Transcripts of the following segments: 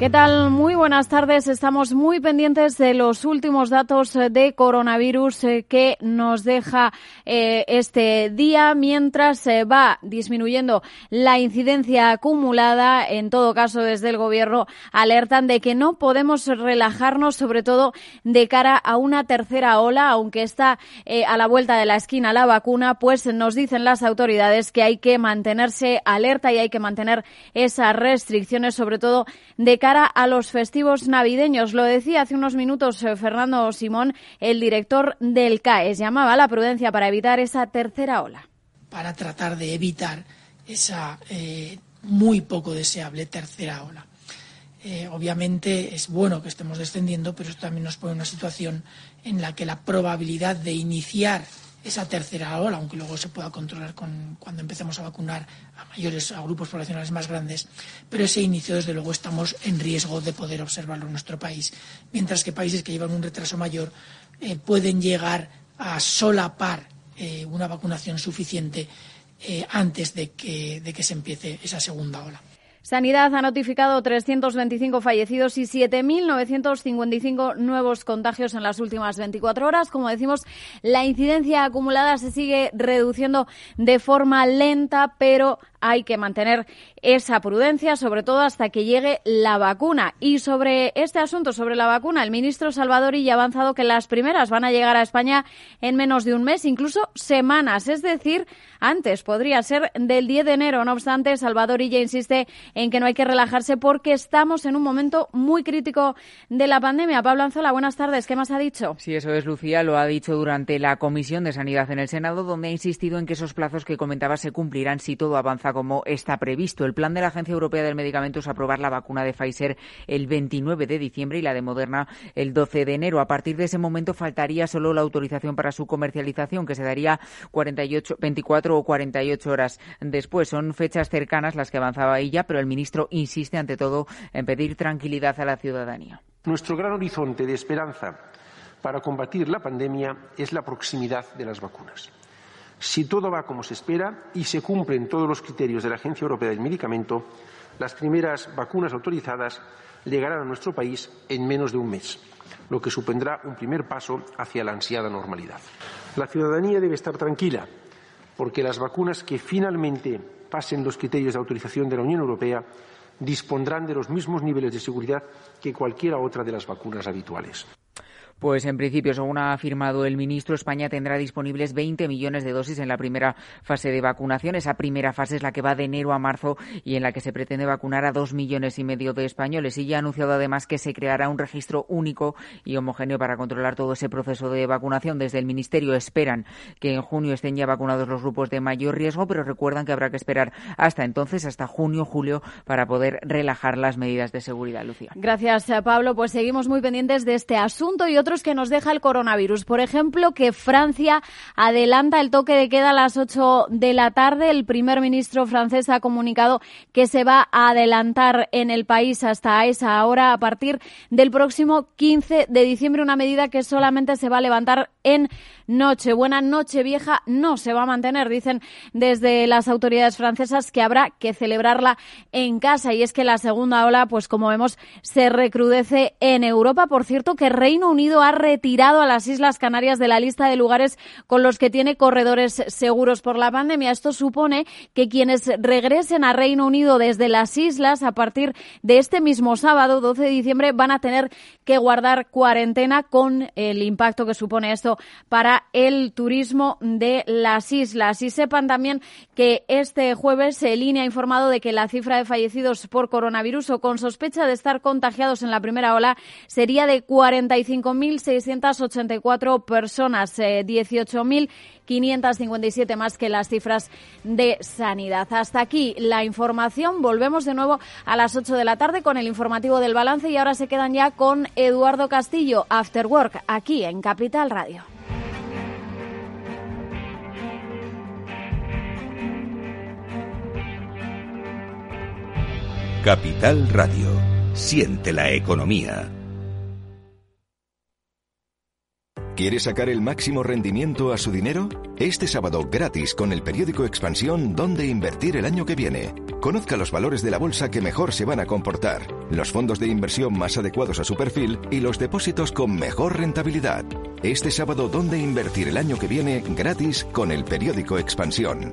¿Qué tal? Muy buenas tardes. Estamos muy pendientes de los últimos datos de coronavirus eh, que nos deja eh, este día mientras se va disminuyendo la incidencia acumulada. En todo caso, desde el Gobierno alertan de que no podemos relajarnos, sobre todo de cara a una tercera ola, aunque está eh, a la vuelta de la esquina la vacuna, pues nos dicen las autoridades que hay que mantenerse alerta y hay que mantener esas restricciones, sobre todo de cara a los festivos navideños. Lo decía hace unos minutos eh, Fernando Simón, el director del CAES. Llamaba a la prudencia para evitar esa tercera ola. Para tratar de evitar esa eh, muy poco deseable tercera ola. Eh, obviamente es bueno que estemos descendiendo, pero esto también nos pone en una situación en la que la probabilidad de iniciar esa tercera ola, aunque luego se pueda controlar con, cuando empecemos a vacunar a mayores, a grupos poblacionales más grandes, pero ese inicio, desde luego, estamos en riesgo de poder observarlo en nuestro país, mientras que países que llevan un retraso mayor eh, pueden llegar a solapar eh, una vacunación suficiente eh, antes de que, de que se empiece esa segunda ola. Sanidad ha notificado 325 fallecidos y 7.955 nuevos contagios en las últimas 24 horas. Como decimos, la incidencia acumulada se sigue reduciendo de forma lenta, pero hay que mantener esa prudencia, sobre todo hasta que llegue la vacuna. Y sobre este asunto, sobre la vacuna, el ministro Salvador ya ha avanzado que las primeras van a llegar a España en menos de un mes, incluso semanas, es decir, antes podría ser del 10 de enero. No obstante, Salvador ya insiste en que no hay que relajarse porque estamos en un momento muy crítico de la pandemia. Pablo Anzola, buenas tardes. ¿Qué más ha dicho? Sí, eso es, Lucía. Lo ha dicho durante la Comisión de Sanidad en el Senado, donde ha insistido en que esos plazos que comentaba se cumplirán si todo avanza como está previsto. El plan de la Agencia Europea del Medicamento es aprobar la vacuna de Pfizer el 29 de diciembre y la de Moderna el 12 de enero. A partir de ese momento faltaría solo la autorización para su comercialización, que se daría 48, 24 o 48 horas después. Son fechas cercanas las que avanzaba ella, pero el ministro insiste ante todo en pedir tranquilidad a la ciudadanía. Nuestro gran horizonte de esperanza para combatir la pandemia es la proximidad de las vacunas. Si todo va como se espera y se cumplen todos los criterios de la Agencia Europea del Medicamento, las primeras vacunas autorizadas llegarán a nuestro país en menos de un mes, lo que supondrá un primer paso hacia la ansiada normalidad. La ciudadanía debe estar tranquila, porque las vacunas que finalmente pasen los criterios de autorización de la Unión Europea dispondrán de los mismos niveles de seguridad que cualquiera otra de las vacunas habituales. Pues en principio, según ha afirmado el ministro, España tendrá disponibles 20 millones de dosis en la primera fase de vacunación. Esa primera fase es la que va de enero a marzo y en la que se pretende vacunar a dos millones y medio de españoles. Y ya ha anunciado además que se creará un registro único y homogéneo para controlar todo ese proceso de vacunación. Desde el ministerio esperan que en junio estén ya vacunados los grupos de mayor riesgo, pero recuerdan que habrá que esperar hasta entonces, hasta junio, julio, para poder relajar las medidas de seguridad. Lucía. Gracias, Pablo. Pues seguimos muy pendientes de este asunto y otro que nos deja el coronavirus. Por ejemplo, que Francia adelanta el toque de queda a las 8 de la tarde. El primer ministro francés ha comunicado que se va a adelantar en el país hasta esa hora a partir del próximo 15 de diciembre, una medida que solamente se va a levantar en Nochebuena, Nochevieja no se va a mantener. Dicen desde las autoridades francesas que habrá que celebrarla en casa. Y es que la segunda ola, pues como vemos, se recrudece en Europa. Por cierto, que Reino Unido ha retirado a las Islas Canarias de la lista de lugares con los que tiene corredores seguros por la pandemia. Esto supone que quienes regresen a Reino Unido desde las islas a partir de este mismo sábado, 12 de diciembre, van a tener que guardar cuarentena con el impacto que supone esto para el turismo de las islas. Y sepan también que este jueves el INE ha informado de que la cifra de fallecidos por coronavirus o con sospecha de estar contagiados en la primera ola sería de 45.684 personas, eh, 18.000 557 más que las cifras de sanidad. Hasta aquí la información. Volvemos de nuevo a las 8 de la tarde con el informativo del balance y ahora se quedan ya con Eduardo Castillo, After Work, aquí en Capital Radio. Capital Radio. Siente la economía. ¿Quiere sacar el máximo rendimiento a su dinero? Este sábado gratis con el periódico Expansión Dónde invertir el año que viene. Conozca los valores de la bolsa que mejor se van a comportar, los fondos de inversión más adecuados a su perfil y los depósitos con mejor rentabilidad. Este sábado Dónde invertir el año que viene gratis con el periódico Expansión.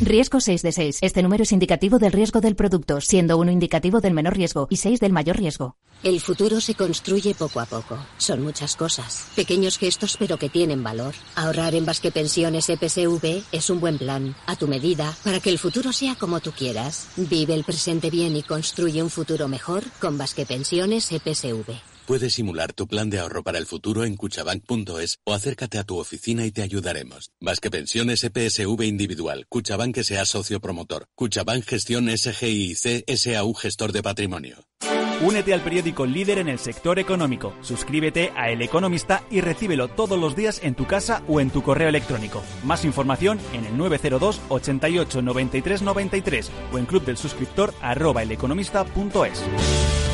Riesgo 6 de 6. Este número es indicativo del riesgo del producto, siendo uno indicativo del menor riesgo y 6 del mayor riesgo. El futuro se construye poco a poco. Son muchas cosas. Pequeños gestos pero que tienen valor. Ahorrar en Basque Pensiones EPSV es un buen plan, a tu medida, para que el futuro sea como tú quieras. Vive el presente bien y construye un futuro mejor con Basque Pensiones EPSV. Puedes simular tu plan de ahorro para el futuro en cuchabank.es o acércate a tu oficina y te ayudaremos. Vasque Pensiones EPSV Individual. Cuchabank sea socio promotor. Cuchabank Gestión SGIC SAU Gestor de Patrimonio. Únete al periódico líder en el sector económico. Suscríbete a El Economista y recíbelo todos los días en tu casa o en tu correo electrónico. Más información en el 902 88 93 93 o en club del suscriptor arroba eleconomista.es.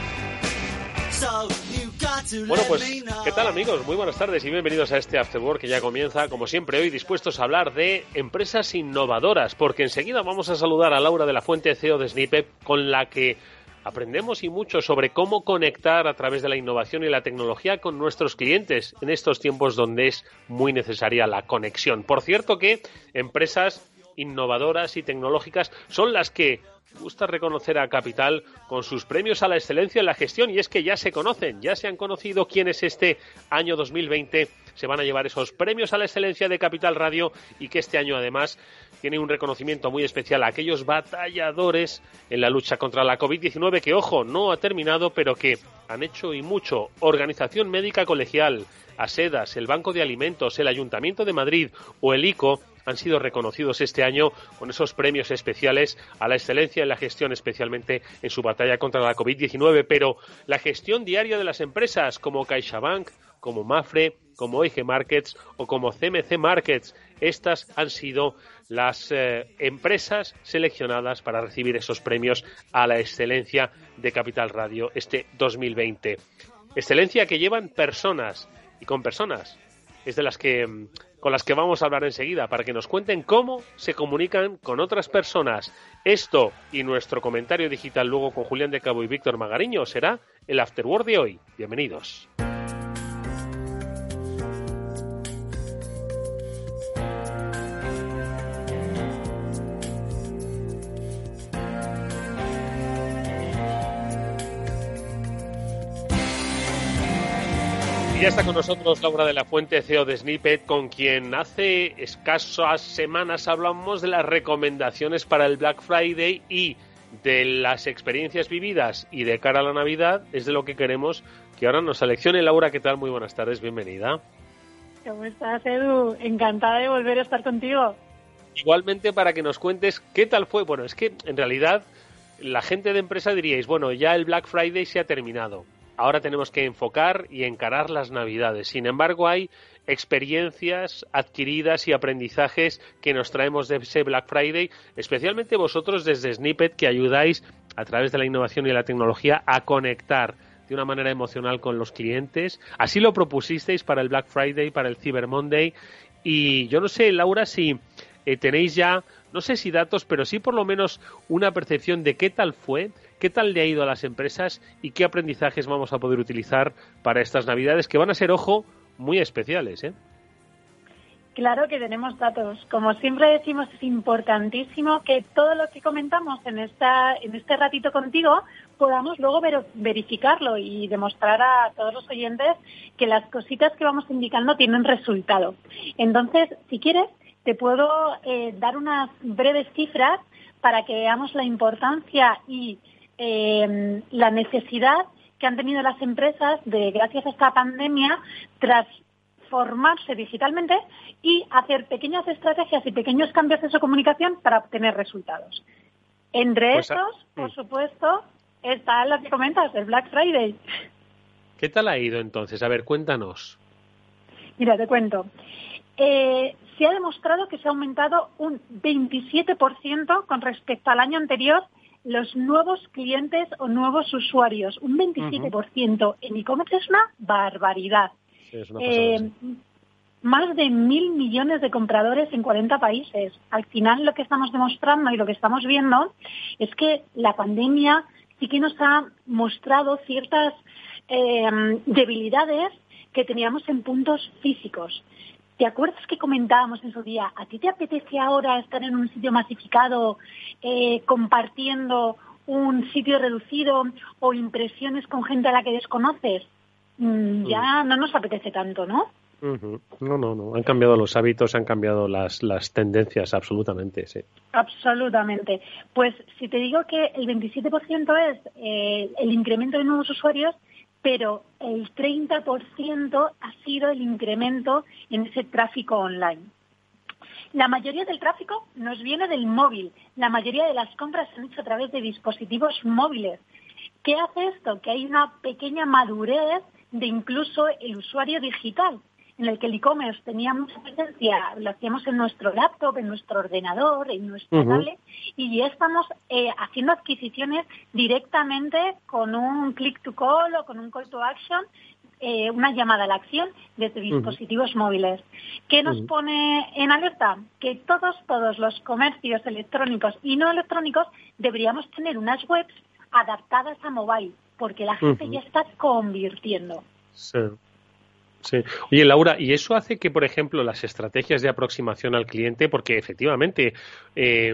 Bueno, pues. ¿qué tal amigos? Muy buenas tardes y bienvenidos a este After Work que ya comienza, como siempre, hoy dispuestos a hablar de empresas innovadoras, porque enseguida vamos a saludar a Laura de la Fuente, CEO de Snippet, con la que aprendemos y mucho sobre cómo conectar a través de la innovación y la tecnología con nuestros clientes en estos tiempos donde es muy necesaria la conexión. Por cierto que empresas innovadoras y tecnológicas son las que gusta reconocer a Capital con sus premios a la excelencia en la gestión y es que ya se conocen, ya se han conocido quiénes este año 2020 se van a llevar esos premios a la excelencia de Capital Radio y que este año además tiene un reconocimiento muy especial a aquellos batalladores en la lucha contra la COVID-19 que, ojo, no ha terminado pero que han hecho y mucho. Organización Médica Colegial, ASEDAS, el Banco de Alimentos, el Ayuntamiento de Madrid o el ICO han sido reconocidos este año con esos premios especiales a la excelencia en la gestión, especialmente en su batalla contra la COVID-19. Pero la gestión diaria de las empresas como CaixaBank, como Mafre, como IG Markets o como CMC Markets, estas han sido las eh, empresas seleccionadas para recibir esos premios a la excelencia de Capital Radio este 2020. Excelencia que llevan personas y con personas es de las que mm, con las que vamos a hablar enseguida para que nos cuenten cómo se comunican con otras personas. Esto y nuestro comentario digital luego con Julián de Cabo y Víctor Magariño será el Afterword de hoy. Bienvenidos. Ya está con nosotros Laura de la Fuente, CEO de Snippet, con quien hace escasas semanas hablamos de las recomendaciones para el Black Friday y de las experiencias vividas y de cara a la Navidad, es de lo que queremos que ahora nos seleccione. Laura, ¿qué tal? Muy buenas tardes, bienvenida. ¿Cómo estás, Edu? Encantada de volver a estar contigo. Igualmente para que nos cuentes qué tal fue. Bueno, es que en realidad la gente de empresa diríais, bueno, ya el Black Friday se ha terminado. Ahora tenemos que enfocar y encarar las Navidades. Sin embargo, hay experiencias adquiridas y aprendizajes que nos traemos de ese Black Friday, especialmente vosotros desde Snippet que ayudáis a través de la innovación y la tecnología a conectar de una manera emocional con los clientes. Así lo propusisteis para el Black Friday, para el Cyber Monday. Y yo no sé, Laura, si eh, tenéis ya, no sé si datos, pero sí por lo menos una percepción de qué tal fue, qué tal le ha ido a las empresas y qué aprendizajes vamos a poder utilizar para estas Navidades, que van a ser, ojo, muy especiales, ¿eh? Claro que tenemos datos. Como siempre decimos, es importantísimo que todo lo que comentamos en esta en este ratito contigo, podamos luego verificarlo y demostrar a todos los oyentes que las cositas que vamos indicando tienen resultado. Entonces, si quieres, te puedo eh, dar unas breves cifras para que veamos la importancia y eh, la necesidad que han tenido las empresas de, gracias a esta pandemia, transformarse digitalmente y hacer pequeñas estrategias y pequeños cambios de su comunicación para obtener resultados. Entre Pues a- estos, por Mm. supuesto, está lo que comentas, el Black Friday. ¿Qué tal ha ido entonces? A ver, cuéntanos. Mira, te cuento. Eh, se ha demostrado que se ha aumentado un 27% con respecto al año anterior los nuevos clientes o nuevos usuarios. Un 27% en e-commerce es una barbaridad. Sí, es una Eh, pasada, sí. más de mil millones de compradores en 40 países. Al final lo que estamos demostrando y lo que estamos viendo es que la pandemia sí que nos ha mostrado ciertas eh, debilidades que teníamos en puntos físicos. ¿Te acuerdas que comentábamos en su día, a ti te apetece ahora estar en un sitio masificado eh, compartiendo un sitio reducido o impresiones con gente a la que desconoces? Mm, ya no nos apetece tanto, ¿no? No, no, no. Han cambiado los hábitos, han cambiado las, las tendencias, absolutamente, sí. Absolutamente. Pues si te digo que el 27% es eh, el incremento de nuevos usuarios, pero el 30% ha sido el incremento en ese tráfico online. La mayoría del tráfico nos viene del móvil. La mayoría de las compras se han hecho a través de dispositivos móviles. ¿Qué hace esto? Que hay una pequeña madurez de incluso el usuario digital, en el que el e-commerce tenía mucha presencia, lo hacíamos en nuestro laptop, en nuestro ordenador, en nuestra Ujú. tablet, y ya estamos eh, haciendo adquisiciones directamente con un click to call o con un call to action, eh, una llamada a la acción desde dispositivos móviles. ¿Qué nos pone en alerta? Que todos, todos los comercios electrónicos y no electrónicos deberíamos tener unas webs adaptadas a mobile, porque la gente ya está convirtiendo. Sí. Sí. Oye, Laura, ¿y eso hace que, por ejemplo, las estrategias de aproximación al cliente, porque efectivamente eh,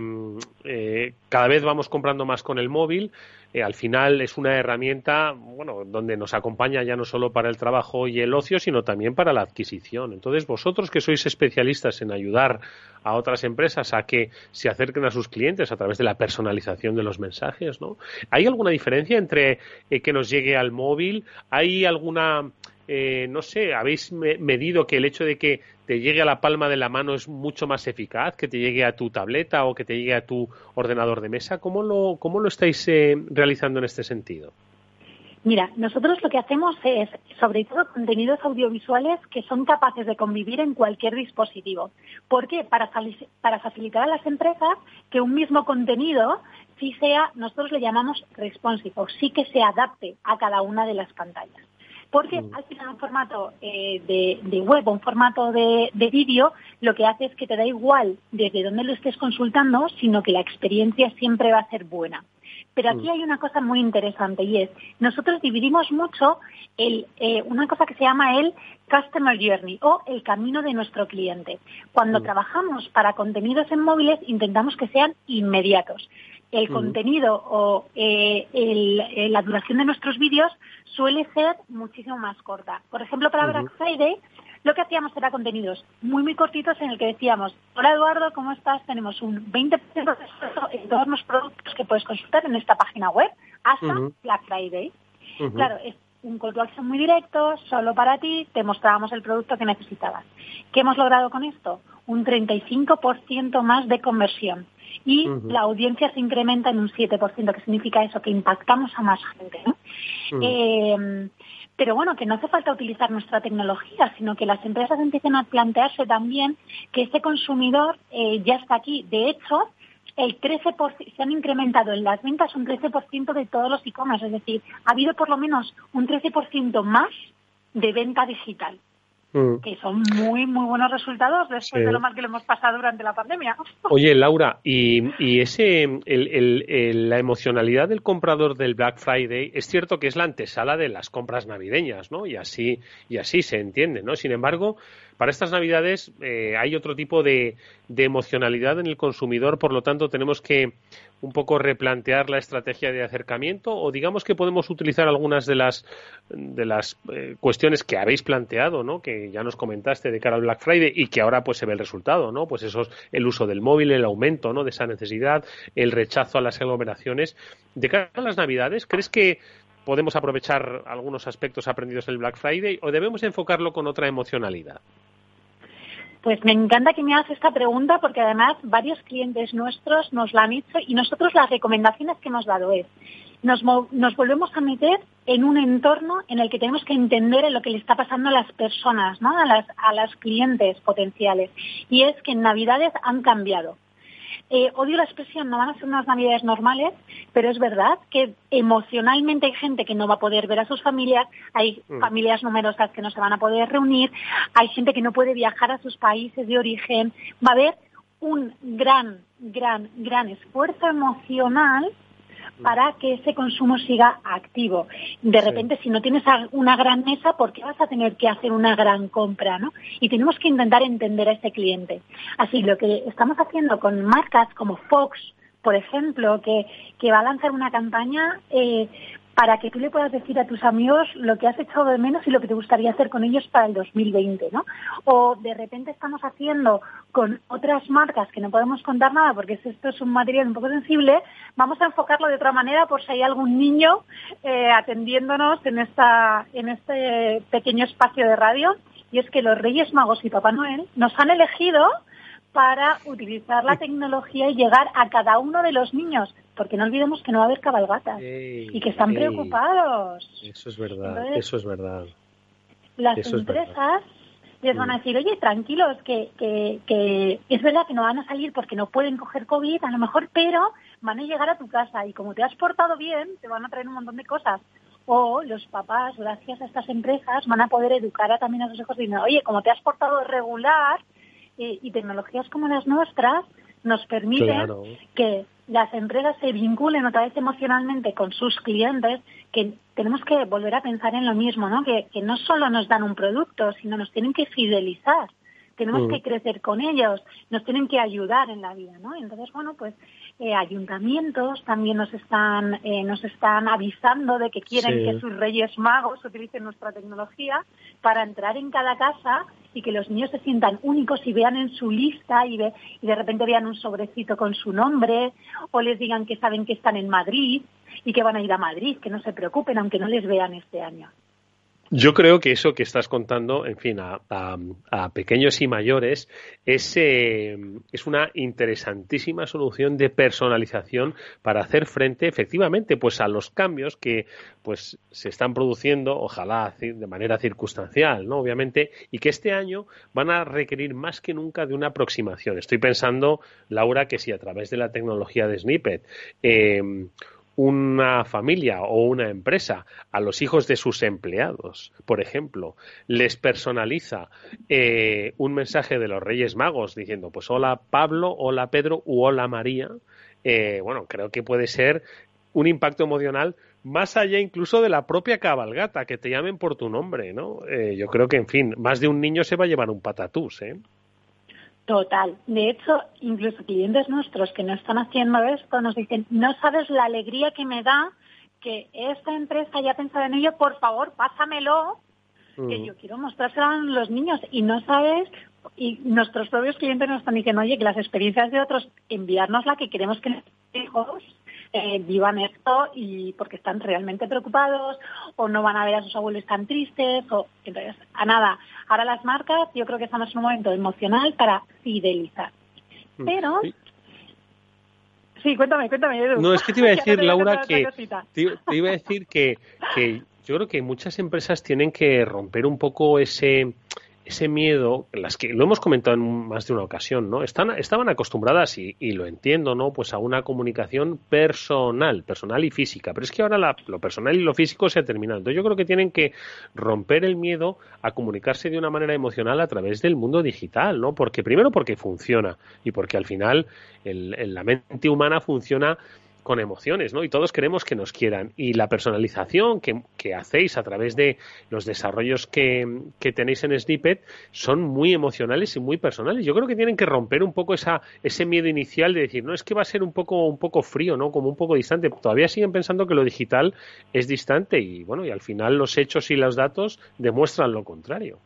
eh, cada vez vamos comprando más con el móvil, eh, al final es una herramienta, bueno, donde nos acompaña ya no solo para el trabajo y el ocio, sino también para la adquisición. Entonces, vosotros que sois especialistas en ayudar a otras empresas a que se acerquen a sus clientes a través de la personalización de los mensajes, ¿no? ¿Hay alguna diferencia entre que nos llegue al móvil? ¿Hay alguna eh, no sé, habéis me- medido que el hecho de que te llegue a la palma de la mano es mucho más eficaz, que te llegue a tu tableta o que te llegue a tu ordenador de mesa. ¿Cómo lo, cómo lo estáis eh, realizando en este sentido? Mira, nosotros lo que hacemos es, sobre todo, contenidos audiovisuales que son capaces de convivir en cualquier dispositivo. ¿Por qué? Para, para facilitar a las empresas que un mismo contenido sí sea, nosotros le llamamos responsive, o sí que se adapte a cada una de las pantallas. Porque al final un formato eh, de, de web o un formato de, de vídeo lo que hace es que te da igual desde dónde lo estés consultando, sino que la experiencia siempre va a ser buena. Pero aquí Mm. hay una cosa muy interesante y es, nosotros dividimos mucho el, eh, una cosa que se llama el Customer Journey o el camino de nuestro cliente. Cuando Mm. trabajamos para contenidos en móviles intentamos que sean inmediatos. El contenido o eh, el- eh, la duración de nuestros vídeos suele ser muchísimo más corta. Por ejemplo, para. Black Friday lo que hacíamos era contenidos muy, muy cortitos en el que decíamos, hola Eduardo, ¿cómo estás? Tenemos un 20% de descuento en todos los productos que puedes consultar en esta página web hasta. Black Friday. Claro, es un call to action muy directo, solo para ti, te mostrábamos el producto que necesitabas. ¿Qué hemos logrado con esto? Un 35% más de conversión. Y la audiencia se incrementa en un 7%, que significa eso, que impactamos a más gente. ¿no? Eh, pero bueno, que no hace falta utilizar nuestra tecnología, sino que las empresas empiecen a plantearse también que este consumidor eh, ya está aquí. De hecho, el 13%, se han incrementado en las ventas un 13% de todos los e-commerce, es decir, ha habido por lo menos un 13% más de venta digital, Mm. que son muy, muy buenos resultados después Sí. de lo mal que lo hemos pasado durante la pandemia. Oye, Laura, y, y ese, el- el- el- la emocionalidad del comprador del Black Friday es cierto que es la antesala de las compras navideñas, ¿no? Y así, y así se entiende, ¿no? Sin embargo, para estas Navidades eh, hay otro tipo de, de emocionalidad en el consumidor, por lo tanto tenemos que un poco replantear la estrategia de acercamiento o digamos que podemos utilizar algunas de las de las eh, cuestiones que habéis planteado, ¿no? Que ya nos comentaste de cara al Black Friday y que ahora pues se ve el resultado, ¿no? Pues eso es el uso del móvil, el aumento, ¿no? de esa necesidad, el rechazo a las aglomeraciones. De cara a las Navidades, ¿crees que podemos aprovechar algunos aspectos aprendidos en el Black Friday o debemos enfocarlo con otra emocionalidad? Pues me encanta que me hagas esta pregunta porque además varios clientes nuestros nos la han hecho y nosotros las recomendaciones que hemos dado es, nos, nos volvemos a meter en un entorno en el que tenemos que entender en lo que le está pasando a las personas, ¿no? a, las, a las clientes potenciales. Y es que en Navidades han cambiado. Eh, odio la expresión, no van a ser unas navidades normales, pero es verdad que emocionalmente hay gente que no va a poder ver a sus familias, hay Mm. familias numerosas que no se van a poder reunir, hay gente que no puede viajar a sus países de origen, va a haber un gran, gran, gran esfuerzo emocional para que ese consumo siga activo. De repente, si no tienes una gran mesa, ¿por qué vas a tener que hacer una gran compra? ¿no? Y tenemos que intentar entender a ese cliente. Así, lo que estamos haciendo con marcas como Fox, por ejemplo, que, que va a lanzar una campaña eh, para que tú le puedas decir a tus amigos lo que has echado de menos y lo que te gustaría hacer con ellos para el 2020, ¿no? O de repente estamos haciendo con otras marcas que no podemos contar nada porque esto es un material un poco sensible, vamos a enfocarlo de otra manera por si hay algún niño eh, atendiéndonos en, esta, en este pequeño espacio de radio. Y es que los Reyes Magos y Papá Noel nos han elegido para utilizar la tecnología y llegar a cada uno de los niños, porque no olvidemos que no va a haber cabalgatas y que están ey. preocupados. Eso es verdad, Entonces, eso es verdad. Las Eso es verdad. empresas les van a decir, oye, tranquilos, que, que, que es verdad que no van a salir porque no pueden coger COVID, a lo mejor, pero van a llegar a tu casa y como te has portado bien, te van a traer un montón de cosas. O los papás, gracias a estas empresas, van a poder educar a, también a sus hijos diciendo, oye, como te has portado regular, eh, y tecnologías como las nuestras nos permiten Claro. que las empresas se vinculen otra vez emocionalmente con sus clientes, que tenemos que volver a pensar en lo mismo, ¿no? Que, que no solo nos dan un producto, sino nos tienen que fidelizar. Tenemos Mm. que crecer con ellos, nos tienen que ayudar en la vida, ¿no? Entonces, bueno, pues eh, ayuntamientos también nos están eh, nos están avisando de que quieren Sí. que sus Reyes Magos utilicen nuestra tecnología para entrar en cada casa y que los niños se sientan únicos y vean en su lista y, ve- y de repente vean un sobrecito con su nombre o les digan que saben que están en Madrid y que van a ir a Madrid, que no se preocupen aunque no les vean este año. Yo creo que eso que estás contando, en fin, a, pequeños y mayores, es, eh, es una interesantísima solución de personalización para hacer frente, efectivamente, pues a los cambios que pues se están produciendo, ojalá de manera circunstancial, ¿no? Obviamente, y que este año van a requerir más que nunca de una aproximación. Estoy pensando, Laura, que si a través de la tecnología de Snippet eh, una familia o una empresa a los hijos de sus empleados, por ejemplo, les personaliza eh, un mensaje de los Reyes Magos diciendo, pues hola Pablo, hola Pedro u hola María, eh, bueno, creo que puede ser un impacto emocional más allá incluso de la propia cabalgata, que te llamen por tu nombre, ¿no? Eh, yo creo que, en fin, más de un niño se va a llevar un patatús, ¿eh? Total. De hecho, incluso clientes nuestros que no están haciendo esto nos dicen, no sabes la alegría que me da que esta empresa haya pensado en ello, por favor, pásamelo, que yo quiero mostrárselo a los niños. Y no sabes, y nuestros propios clientes nos están diciendo, oye, que las experiencias de otros, enviarnos la que queremos que nuestros hijos eh, vivan esto y porque están realmente preocupados o no van a ver a sus abuelos tan tristes o entonces a nada. Ahora las marcas yo creo que estamos en un momento emocional para fidelizar. Pero sí. Cuéntame cuéntame Edu. No, es que te iba a decir, Laura, que te, te iba a decir que, que yo creo que muchas empresas tienen que romper un poco ese ese miedo, las que lo hemos comentado en más de una ocasión, ¿no? Están, estaban acostumbradas, y, y lo entiendo, ¿no? Pues a una comunicación personal, personal y física. Pero es que ahora la- lo personal y lo físico se ha terminado. Entonces yo creo que tienen que romper el miedo a comunicarse de una manera emocional a través del mundo digital, ¿no? Porque primero porque funciona y porque al final el- el- la mente humana funciona con emociones, ¿no? Y todos queremos que nos quieran. Y la personalización que, hacéis a través de los desarrollos que, que, tenéis en Snippet son muy emocionales y muy personales. Yo creo que tienen que romper un poco esa, ese miedo inicial de decir, no, es que va a ser un poco, un poco frío, ¿no? Como un poco distante. Todavía siguen pensando que lo digital es distante y, bueno, y al final los hechos y los datos demuestran lo contrario.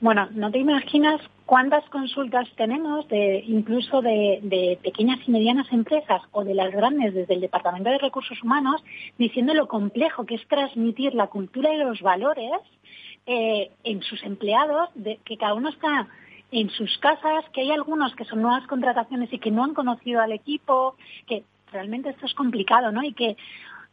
Bueno, no te imaginas cuántas consultas tenemos de incluso de, pequeñas y medianas empresas o de las grandes desde el Departamento de Recursos Humanos diciendo lo complejo que es transmitir la cultura y los valores eh, en sus empleados, de, que cada uno está en sus casas, que hay algunos que son nuevas contrataciones y que no han conocido al equipo, que realmente esto es complicado, ¿no? Y que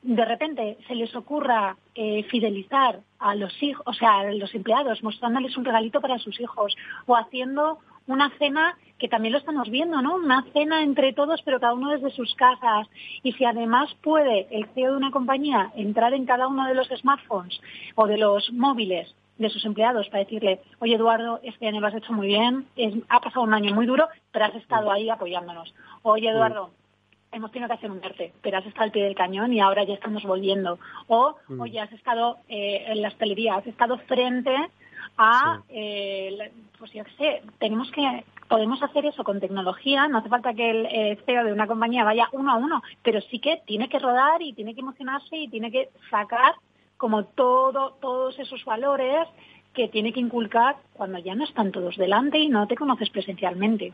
de repente se les ocurra eh, fidelizar a los hijos, o sea, a los empleados, mostrándoles un regalito para sus hijos o haciendo una cena que también lo estamos viendo, ¿no? Una cena entre todos, pero cada uno desde sus casas. Y si además puede el CEO de una compañía entrar en cada uno de los smartphones o de los móviles de sus empleados para decirle, oye Eduardo, este año lo has hecho muy bien, ha pasado un año muy duro, pero has estado ahí apoyándonos. Oye Eduardo, hemos tenido que hacer un ERTE, pero has estado al pie del cañón y ahora ya estamos volviendo. O, mm. oye, has estado eh, en la hostelería, has estado frente a, eh, pues yo qué sé, tenemos que, podemos hacer eso con tecnología, no hace falta que el eh, CEO de una compañía vaya uno a uno, pero sí que tiene que rodar y tiene que emocionarse y tiene que sacar como todo, todos esos valores que tiene que inculcar cuando ya no están todos delante y no te conoces presencialmente.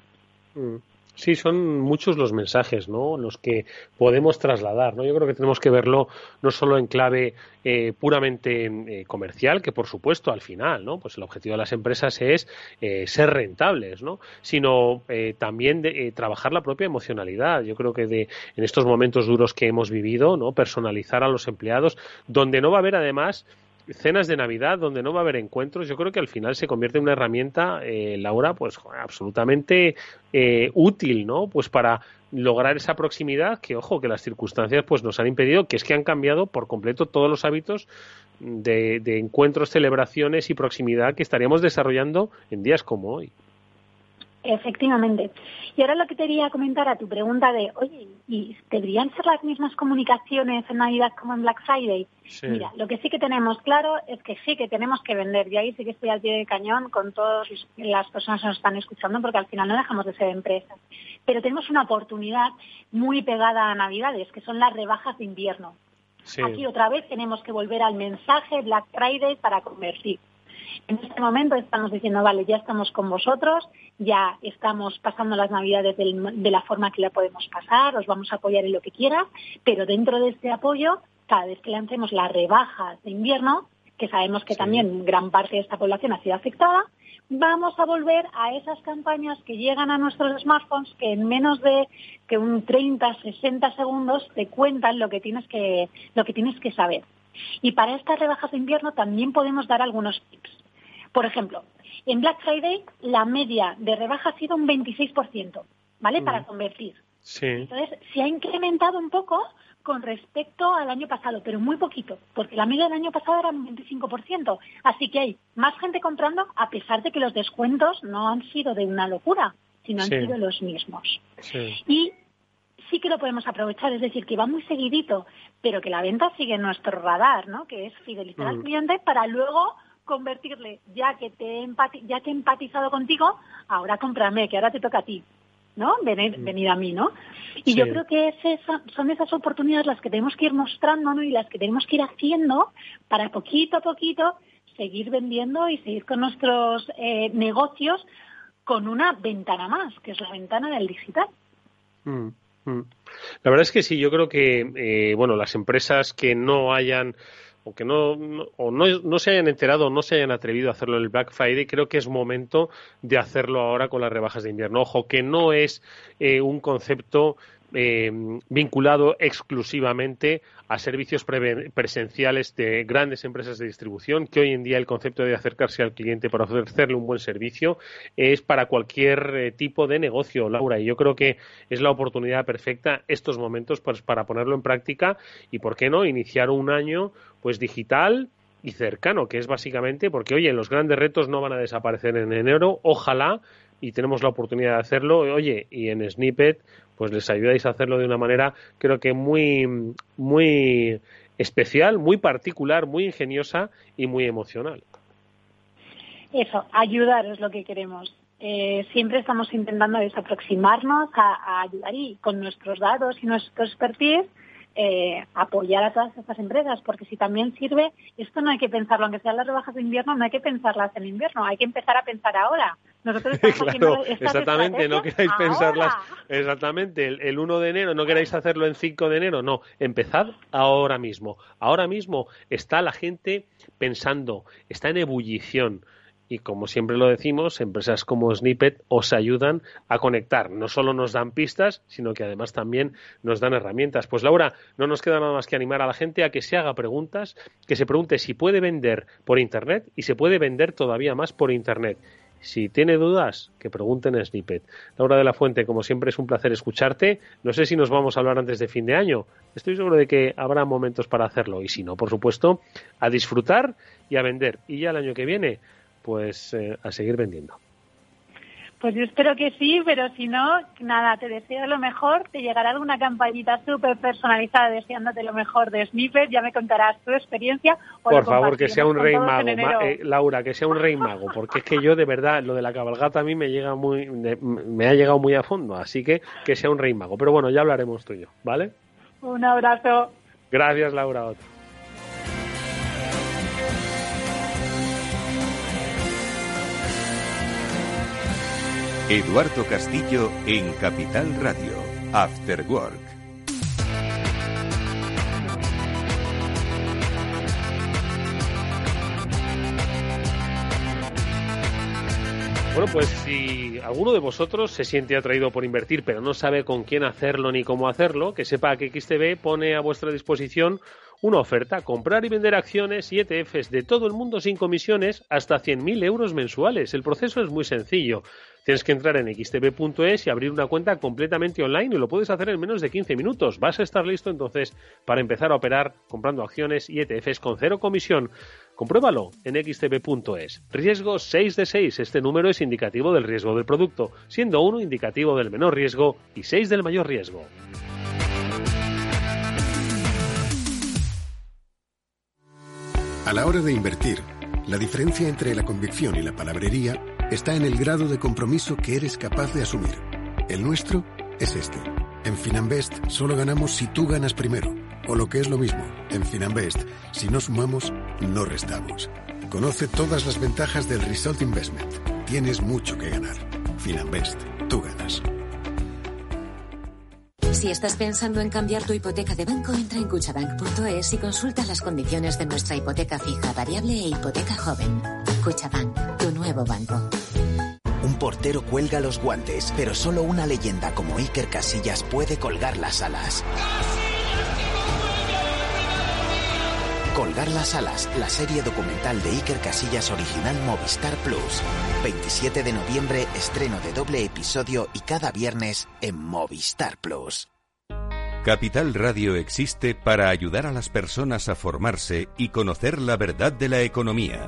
Mm. Sí, son muchos los mensajes, ¿no? Los que podemos trasladar, ¿no? Yo creo que tenemos que verlo no solo en clave eh, puramente eh, comercial, que por supuesto al final, ¿no? Pues el objetivo de las empresas es eh, ser rentables, ¿no? Sino también de, trabajar la propia emocionalidad. Yo creo que de, en estos momentos duros que hemos vivido, ¿no? Personalizar a los empleados, donde no va a haber además cenas de Navidad donde no va a haber encuentros, yo creo que al final se convierte en una herramienta, eh, Laura, pues absolutamente eh, útil, ¿no? Pues para lograr esa proximidad que, ojo, que las circunstancias pues nos han impedido, que es que han cambiado por completo todos los hábitos de, de encuentros, celebraciones y proximidad que estaríamos desarrollando en días como hoy. Efectivamente. Y ahora lo que te quería comentar a tu pregunta de, oye, ¿y deberían ser las mismas comunicaciones en Navidad como en Black Friday? Mira, lo que sí que tenemos claro es que sí que tenemos que vender. Y ahí sí que estoy al pie del cañón con todas las personas que nos están escuchando porque al final no dejamos de ser empresas. Pero tenemos una oportunidad muy pegada a Navidades, que son las rebajas de invierno. Aquí otra vez tenemos que volver al mensaje Black Friday para convertir. En este momento estamos diciendo, vale, ya estamos con vosotros, ya estamos pasando las navidades de la forma que la podemos pasar, os vamos a apoyar en lo que quiera, pero dentro de este apoyo, cada vez que lancemos las rebajas de invierno, que sabemos que también gran parte de esta población ha sido afectada, vamos a volver a esas campañas que llegan a nuestros smartphones que en menos de que un 30, 60 segundos te cuentan lo que tienes que, lo que, tienes que saber. Y para estas rebajas de invierno también podemos dar algunos tips. Por ejemplo, en Black Friday la media de rebaja ha sido un 26%, ¿vale? Para convertir. Sí. Entonces, se ha incrementado un poco con respecto al año pasado, pero muy poquito, porque la media del año pasado era un 25%. Así que hay más gente comprando, a pesar de que los descuentos no han sido de una locura, sino han sido los mismos. Sí. Y sí que lo podemos aprovechar, es decir, que va muy seguidito, pero que la venta sigue en nuestro radar, ¿no? Que es fidelizar al Mm. cliente para luego convertirle, ya que te he ya que he empatizado contigo, ahora cómprame, que ahora te toca a ti, ¿no? Venir, venir a mí, ¿no? Y yo creo que es esa- son esas oportunidades las que tenemos que ir mostrando, ¿no? Y las que tenemos que ir haciendo para poquito a poquito seguir vendiendo y seguir con nuestros eh, negocios con una ventana más, que es la ventana del digital. Mm, mm. La verdad es que sí, yo creo que eh, bueno, las empresas que no hayan o que no, o no, no se hayan enterado o no se hayan atrevido a hacerlo en el Black Friday, creo que es momento de hacerlo ahora con las rebajas de invierno. Ojo, que no es eh, un concepto eh, vinculado exclusivamente a servicios presenciales de grandes empresas de distribución, que hoy en día el concepto de acercarse al cliente para ofrecerle un buen servicio es para cualquier eh, tipo de negocio, Laura. Y yo creo que es la oportunidad perfecta estos momentos pues, para ponerlo en práctica y, ¿por qué no?, iniciar un año pues digital y cercano, que es básicamente porque, oye, los grandes retos no van a desaparecer en enero, ojalá, y tenemos la oportunidad de hacerlo, oye, y en Snippet, pues les ayudáis a hacerlo de una manera, creo que muy, muy especial, muy particular, muy ingeniosa y muy emocional. Eso, ayudar es lo que queremos. Eh, siempre estamos intentando desaproximarnos a, a ayudar y con nuestros datos y nuestro expertise eh, apoyar a todas estas empresas, porque si también sirve, esto no hay que pensarlo, aunque sean las rebajas de invierno, no hay que pensarlas en invierno, hay que empezar a pensar ahora. Nosotros estamos claro, exactamente, no queráis ahora. pensarlas, exactamente, el, el 1 de enero, no queráis hacerlo en 5 de enero, no, empezad ahora mismo. Ahora mismo está la gente pensando, está en ebullición. Y como siempre lo decimos, empresas como Snippet os ayudan a conectar. No solo nos dan pistas, sino que además también nos dan herramientas. Pues Laura, no nos queda nada más que animar a la gente a que se haga preguntas, que se pregunte si puede vender por Internet y se puede vender todavía más por Internet. Si tiene dudas, que pregunten en Snippet. Laura de la Fuente, como siempre es un placer escucharte. No sé si nos vamos a hablar antes de fin de año. Estoy seguro de que habrá momentos para hacerlo. Y si no, por supuesto, a disfrutar y a vender. Y ya el año que viene, pues eh, a seguir vendiendo. Pues yo espero que sí, pero si no, nada, te deseo lo mejor, te llegará alguna campañita súper personalizada deseándote lo mejor de Snippet, ya me contarás tu experiencia. o Por favor, que sea un rey mago. Ma- eh, Laura, que sea un rey mago, porque es que yo de verdad lo de la cabalgata a mí me llega muy, me ha llegado muy a fondo, así que que sea un rey mago. Pero bueno, ya hablaremos tú y yo, ¿vale? Un abrazo. Gracias, Laura. Otro. Eduardo Castillo en Capital Radio, After Work. Bueno, pues si alguno de vosotros se siente atraído por invertir, pero no sabe con quién hacerlo ni cómo hacerlo, que sepa que XTB pone a vuestra disposición una oferta, comprar y vender acciones y ETFs de todo el mundo sin comisiones hasta 100.000 euros mensuales. El proceso es muy sencillo. Tienes que entrar en xtb.es y abrir una cuenta completamente online y lo puedes hacer en menos de 15 minutos. Vas a estar listo entonces para empezar a operar comprando acciones y ETFs con cero comisión. Compruébalo en xtb.es. Riesgo 6 de 6. Este número es indicativo del riesgo del producto, siendo 1 indicativo del menor riesgo y 6 del mayor riesgo. A la hora de invertir, la diferencia entre la convicción y la palabrería está en el grado de compromiso que eres capaz de asumir. El nuestro es este. En Finanbest solo ganamos si tú ganas primero. O lo que es lo mismo, en Finanbest, si no sumamos, no restamos. Conoce todas las ventajas del Result Investment. Tienes mucho que ganar. Finanbest, tú ganas. Si estás pensando en cambiar tu hipoteca de banco, entra en cuchabank.es y consulta las condiciones de nuestra hipoteca fija, variable e hipoteca joven. Cuchabank, tu nuevo banco. Un portero cuelga los guantes, pero solo una leyenda como Iker Casillas puede colgar las alas. Colgar las alas, la serie documental de Iker Casillas original Movistar Plus. 27 de noviembre, estreno de doble episodio y cada viernes en Movistar Plus. Capital Radio existe para ayudar a las personas a formarse y conocer la verdad de la economía.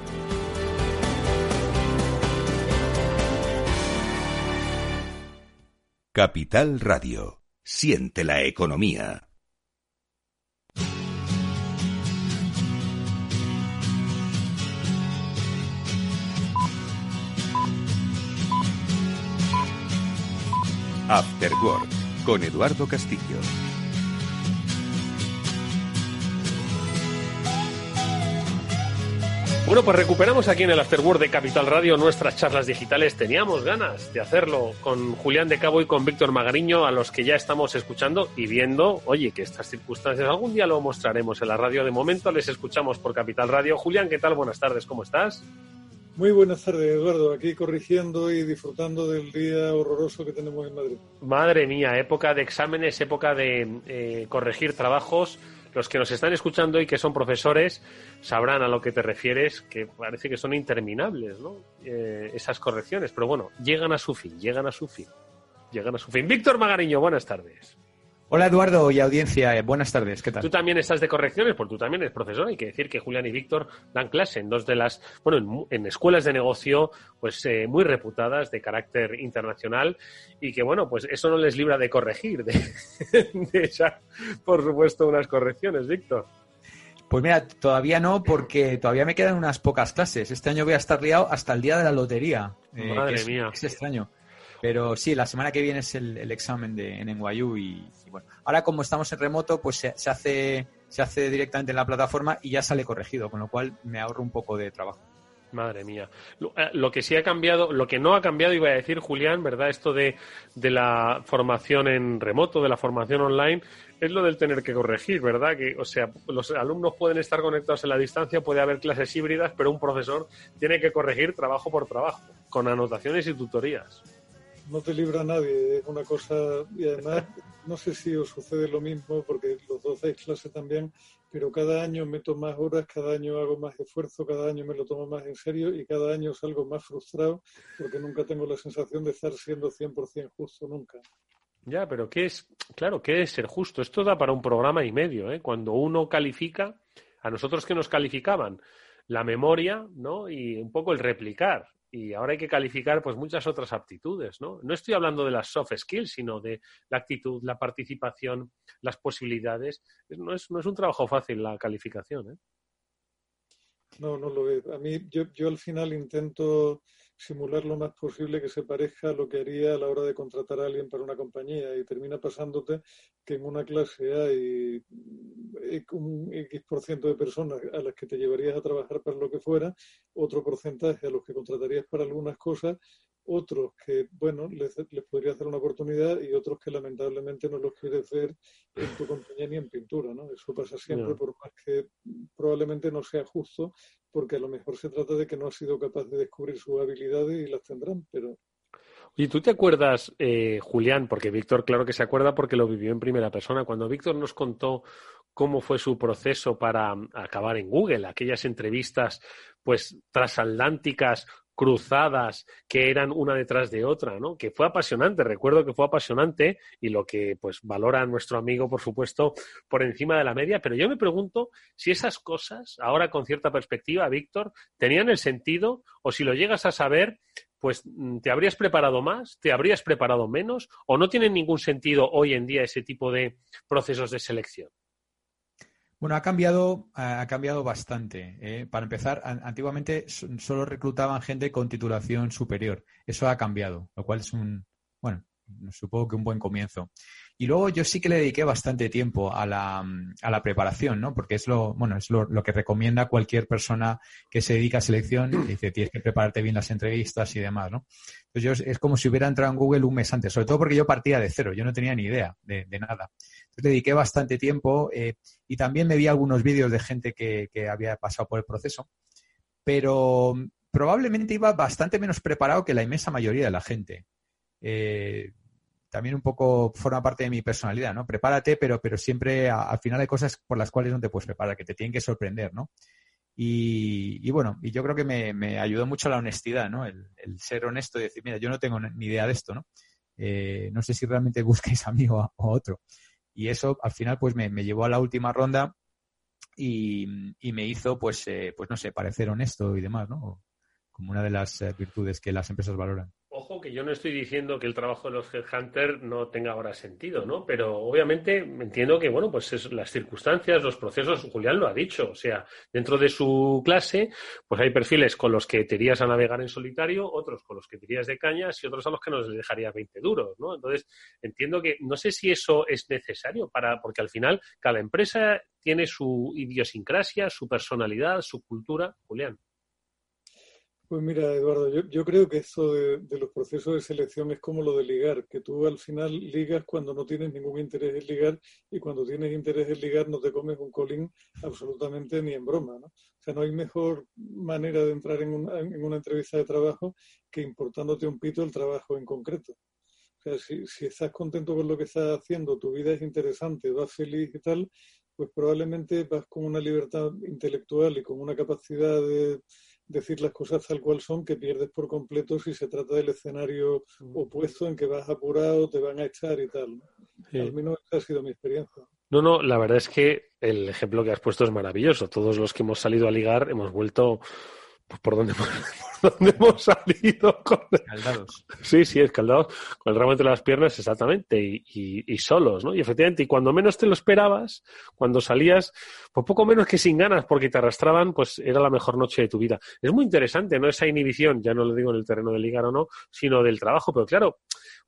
Capital Radio. Siente la economía. After Work con Eduardo Castillo. Bueno, pues recuperamos aquí en el Afterword de Capital Radio nuestras charlas digitales. Teníamos ganas de hacerlo con Julián de Cabo y con Víctor Magariño, a los que ya estamos escuchando y viendo. Oye, que estas circunstancias algún día lo mostraremos en la radio. De momento les escuchamos por Capital Radio. Julián, ¿qué tal? Buenas tardes, ¿cómo estás? Muy buenas tardes, Eduardo. Aquí corrigiendo y disfrutando del día horroroso que tenemos en Madrid. Madre mía, época de exámenes, época de eh, corregir trabajos los que nos están escuchando y que son profesores sabrán a lo que te refieres, que parece que son interminables, ¿no? Eh, esas correcciones, pero bueno, llegan a su fin, llegan a su fin, llegan a su fin. Víctor Magariño, buenas tardes. Hola Eduardo y audiencia, eh, buenas tardes, ¿qué tal? Tú también estás de correcciones, porque tú también eres profesor. Hay que decir que Julián y Víctor dan clase en dos de las, bueno, en, escuelas de negocio, pues eh, muy reputadas, de carácter internacional, y que bueno, pues eso no les libra de corregir, de, de echar, por supuesto, unas correcciones, Víctor. Pues mira, todavía no, porque todavía me quedan unas pocas clases. Este año voy a estar liado hasta el día de la lotería. Eh, Madre es, mía. Es extraño. Pero sí, la semana que viene es el, examen de, en NYU y, bueno, ahora como estamos en remoto, pues se, hace se hace directamente en la plataforma y ya sale corregido, con lo cual me ahorro un poco de trabajo. Madre mía. Lo, eh, que sí ha cambiado, lo que no ha cambiado, iba a decir Julián, ¿verdad? Esto de, de la formación en remoto, de la formación online, es lo del tener que corregir, ¿verdad? Que, o sea, los alumnos pueden estar conectados en la distancia, puede haber clases híbridas, pero un profesor tiene que corregir trabajo por trabajo, con anotaciones y tutorías no te libra nadie, es una cosa, y además no sé si os sucede lo mismo, porque los dos dais clase también, pero cada año meto más horas, cada año hago más esfuerzo, cada año me lo tomo más en serio y cada año salgo más frustrado porque nunca tengo la sensación de estar siendo 100% justo, nunca. Ya, pero ¿qué es? Claro, ¿qué es ser justo? Esto da para un programa y medio, ¿eh? Cuando uno califica, a nosotros que nos calificaban, la memoria, ¿no? Y un poco el replicar y ahora hay que calificar pues muchas otras aptitudes, ¿no? No estoy hablando de las soft skills, sino de la actitud, la participación, las posibilidades. No es, no es un trabajo fácil la calificación, ¿eh? No, no lo es. A mí, yo, yo al final intento simular lo más posible que se parezca a lo que haría a la hora de contratar a alguien para una compañía. Y termina pasándote que en una clase hay un X por ciento de personas a las que te llevarías a trabajar para lo que fuera, otro porcentaje a los que contratarías para algunas cosas, otros que, bueno, les, les podría hacer una oportunidad y otros que lamentablemente no los quieres ver en tu compañía ni en pintura, ¿no? Eso pasa siempre, por más que probablemente no sea justo, porque a lo mejor se trata de que no ha sido capaz de descubrir sus habilidades y las tendrán, pero... ¿Y tú te acuerdas, eh, Julián, porque Víctor claro que se acuerda porque lo vivió en primera persona, cuando Víctor nos contó cómo fue su proceso para acabar en Google, aquellas entrevistas pues transatlánticas cruzadas que eran una detrás de otra, ¿no? Que fue apasionante, recuerdo que fue apasionante y lo que pues valora nuestro amigo, por supuesto, por encima de la media, pero yo me pregunto si esas cosas, ahora con cierta perspectiva, Víctor, tenían el sentido o si lo llegas a saber, pues mm, te habrías preparado más, te habrías preparado menos o no tienen ningún sentido hoy en día ese tipo de procesos de selección. Bueno, ha cambiado, ha cambiado bastante. ¿eh? Para empezar, antiguamente solo reclutaban gente con titulación superior. Eso ha cambiado, lo cual es un, bueno, supongo que un buen comienzo. Y luego yo sí que le dediqué bastante tiempo a la, a la preparación, ¿no? Porque es lo, bueno, es lo, que recomienda cualquier persona que se dedica a selección. Dice, tienes que prepararte bien las entrevistas y demás, ¿no? Entonces yo, es como si hubiera entrado en Google un mes antes, sobre todo porque yo partía de cero, yo no tenía ni idea de, nada. Entonces dediqué bastante tiempo eh, y también me vi algunos vídeos de gente que, había pasado por el proceso, pero probablemente iba bastante menos preparado que la inmensa mayoría de la gente. Eh, también un poco forma parte de mi personalidad, ¿no? Prepárate, pero, pero siempre al final hay cosas por las cuales no te puedes preparar, que te tienen que sorprender, ¿no? Y, bueno, y yo creo que me, ayudó mucho la honestidad, ¿no? El, ser honesto y decir, mira, yo no tengo ni idea de esto, ¿no? Eh, no sé si realmente buscáis a mí o a, otro. Y eso al final pues me, llevó a la última ronda y, me hizo pues, eh, pues no sé, parecer honesto y demás, ¿no? Como una de las eh, virtudes que las empresas valoran. Ojo que yo no estoy diciendo que el trabajo de los headhunters no tenga ahora sentido, ¿no? Pero obviamente entiendo que, bueno, pues es, las circunstancias, los procesos, Julián lo ha dicho, o sea, dentro de su clase, pues hay perfiles con los que te irías a navegar en solitario, otros con los que te irías de cañas y otros a los que nos dejaría 20 duros, ¿no? Entonces, entiendo que, no sé si eso es necesario para, porque al final cada empresa tiene su idiosincrasia, su personalidad, su cultura, Julián. Pues mira, Eduardo, yo, creo que esto de, los procesos de selección es como lo de ligar, que tú al final ligas cuando no tienes ningún interés en ligar y cuando tienes interés en ligar no te comes un colín absolutamente ni en broma, ¿no? O sea, no hay mejor manera de entrar en una, en una entrevista de trabajo que importándote un pito el trabajo en concreto. O sea, si, si estás contento con lo que estás haciendo, tu vida es interesante, vas feliz y tal, pues probablemente vas con una libertad intelectual y con una capacidad de decir las cosas tal cual son que pierdes por completo si se trata del escenario mm. opuesto en que vas apurado, te van a echar y tal. Al menos esa ha sido mi experiencia. No, no, la verdad es que el ejemplo que has puesto es maravilloso. Todos los que hemos salido a ligar hemos vuelto pues, por donde por donde hemos salido con escaldados. Sí, sí, escaldados con el ramo entre las piernas exactamente y, y, solos, ¿no? Y efectivamente, y cuando menos te lo esperabas, cuando salías, pues poco menos que sin ganas porque te arrastraban, pues era la mejor noche de tu vida. Es muy interesante, ¿no? Esa inhibición, ya no lo digo en el terreno del ligar o no, sino del trabajo, pero claro,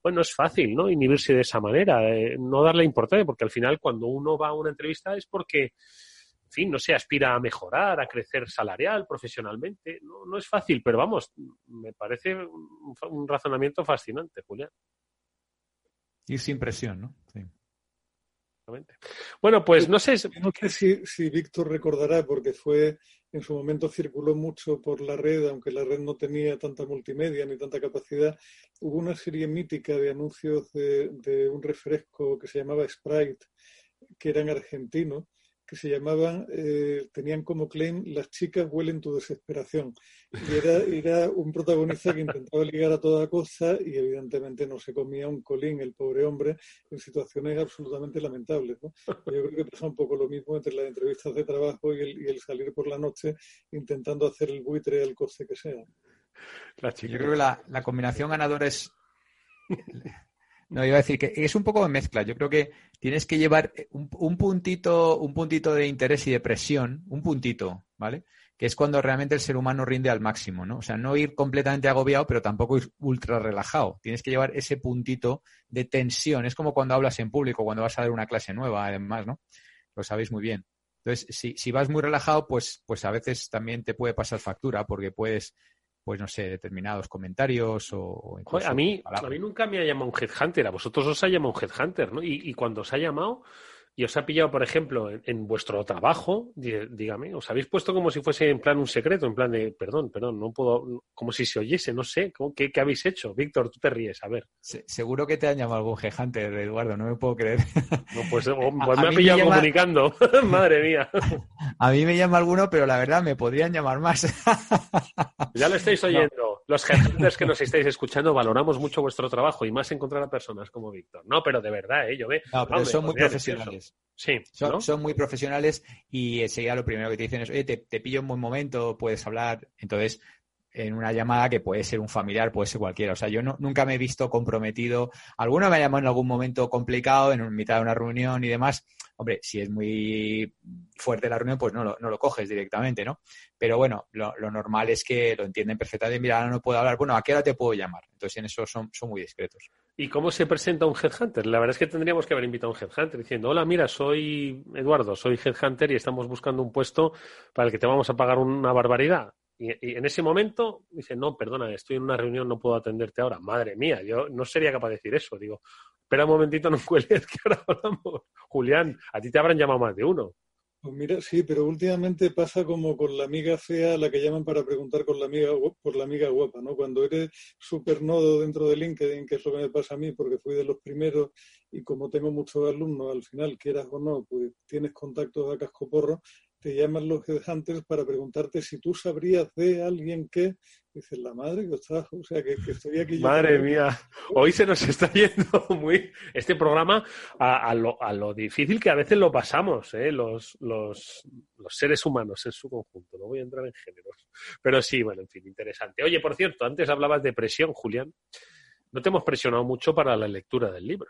bueno, es fácil, ¿no? Inhibirse de esa manera, eh, no darle importancia, porque al final cuando uno va a una entrevista es porque fin, no se aspira a mejorar, a crecer salarial, profesionalmente. No, no es fácil, pero vamos, me parece un, razonamiento fascinante, Julián. Y sin presión, ¿no? Sí. Bueno, pues no sé. No sé si, si Víctor recordará, porque fue en su momento circuló mucho por la red, aunque la red no tenía tanta multimedia ni tanta capacidad. Hubo una serie mítica de anuncios de, de un refresco que se llamaba Sprite, que eran argentinos, que se llamaban, eh, tenían como claim Las chicas huelen tu desesperación. Y era, era un protagonista que intentaba ligar a toda costa y evidentemente no se comía un colín el pobre hombre en situaciones absolutamente lamentables. ¿no? Yo creo que pasa un poco lo mismo entre las entrevistas de trabajo y el, y el salir por la noche intentando hacer el buitre al coste que sea. Yo creo que la, la combinación ganadora es no, iba a decir que es un poco de mezcla. Yo creo que tienes que llevar un, puntito, un puntito de interés y de presión, un puntito, ¿vale? Que es cuando realmente el ser humano rinde al máximo, ¿no? O sea, no ir completamente agobiado, pero tampoco ir ultra relajado. Tienes que llevar ese puntito de tensión. Es como cuando hablas en público, cuando vas a dar una clase nueva, además, ¿no? Lo sabéis muy bien. Entonces, si, si vas muy relajado, pues, pues a veces también te puede pasar factura, porque puedes pues no sé, determinados comentarios o... a, mí, a mí nunca me ha llamado un headhunter, a vosotros os ha llamado un headhunter, ¿no? Y, y cuando os ha llamado, y os ha pillado, por ejemplo, en, vuestro trabajo, dígame, os habéis puesto como si fuese en plan un secreto, en plan de, perdón, perdón, no puedo, como si se oyese, no sé, ¿qué, qué habéis hecho? Víctor, tú te ríes, a ver. seguro que te han llamado algún gejante, Eduardo, no me puedo creer. No, pues, pues me ha pillado comunicando, madre mía. A mí me llama alguno, pero la verdad me podrían llamar más. Ya lo estáis oyendo. Los gejantes que nos estáis escuchando valoramos mucho vuestro trabajo y más encontrar a personas como Víctor. No, pero de verdad, ¿eh? Yo ve. No, pero son muy profesionales. Sí, son, muy profesionales y enseguida lo primero que te dicen es, oye, te, te pillo en buen momento, puedes hablar. Entonces, en una llamada que puede ser un familiar, puede ser cualquiera. O sea, yo no, nunca me he visto comprometido. Alguno me ha llamado en algún momento complicado, en mitad de una reunión y demás. Hombre, si es muy fuerte la reunión, pues no lo, no lo coges directamente, ¿no? Pero bueno, lo, normal es que lo entienden perfectamente. Mira, ahora no puedo hablar. Bueno, ¿a qué hora te puedo llamar? Entonces, en eso son, son muy discretos. ¿Y cómo se presenta un headhunter? La verdad es que tendríamos que haber invitado a un headhunter diciendo, hola, mira, soy Eduardo, soy headhunter y estamos buscando un puesto para el que te vamos a pagar una barbaridad y, en ese momento dice, no, perdona, estoy en una reunión, no puedo atenderte ahora. Madre mía, yo no sería capaz de decir eso. Digo, espera un momentito, no cuelgues que ahora hablamos. Julián, a ti te habrán llamado más de uno. Pues mira, sí, pero últimamente pasa como con la amiga fea, la que llaman para preguntar con la amiga, por la amiga guapa, ¿no? Cuando eres súper nodo dentro de LinkedIn, que es lo que me pasa a mí, porque fui de los primeros y como tengo muchos alumnos, al final, quieras o no, pues tienes contactos a casco porro, te llaman los headhunters para preguntarte si tú sabrías de alguien que dices la madre que está, o sea que, estoy aquí madre mía hoy se nos está yendo muy este programa a, lo, a lo, difícil que a veces lo pasamos ¿eh? los, los, los, seres humanos en su conjunto no voy a entrar en géneros pero sí bueno en fin interesante. Oye por cierto antes hablabas de presión Julián. No te hemos presionado mucho para la lectura del libro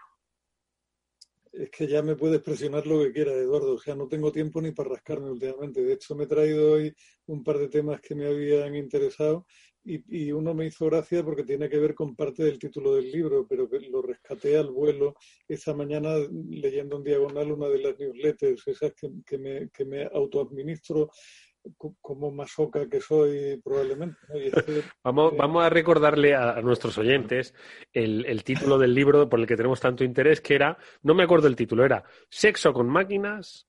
es que ya me puedes presionar lo que quieras, Eduardo. O sea, no tengo tiempo ni para rascarme últimamente. De hecho, me he traído hoy un par de temas que me habían interesado y, uno me hizo gracia porque tiene que ver con parte del título del libro, pero lo rescaté al vuelo esta mañana leyendo en diagonal una de las newsletters, esas que me, que me autoadministro como masoca que soy probablemente. vamos, vamos a recordarle a, nuestros oyentes el, título del libro por el que tenemos tanto interés, que era, no me acuerdo el título, era Sexo con máquinas,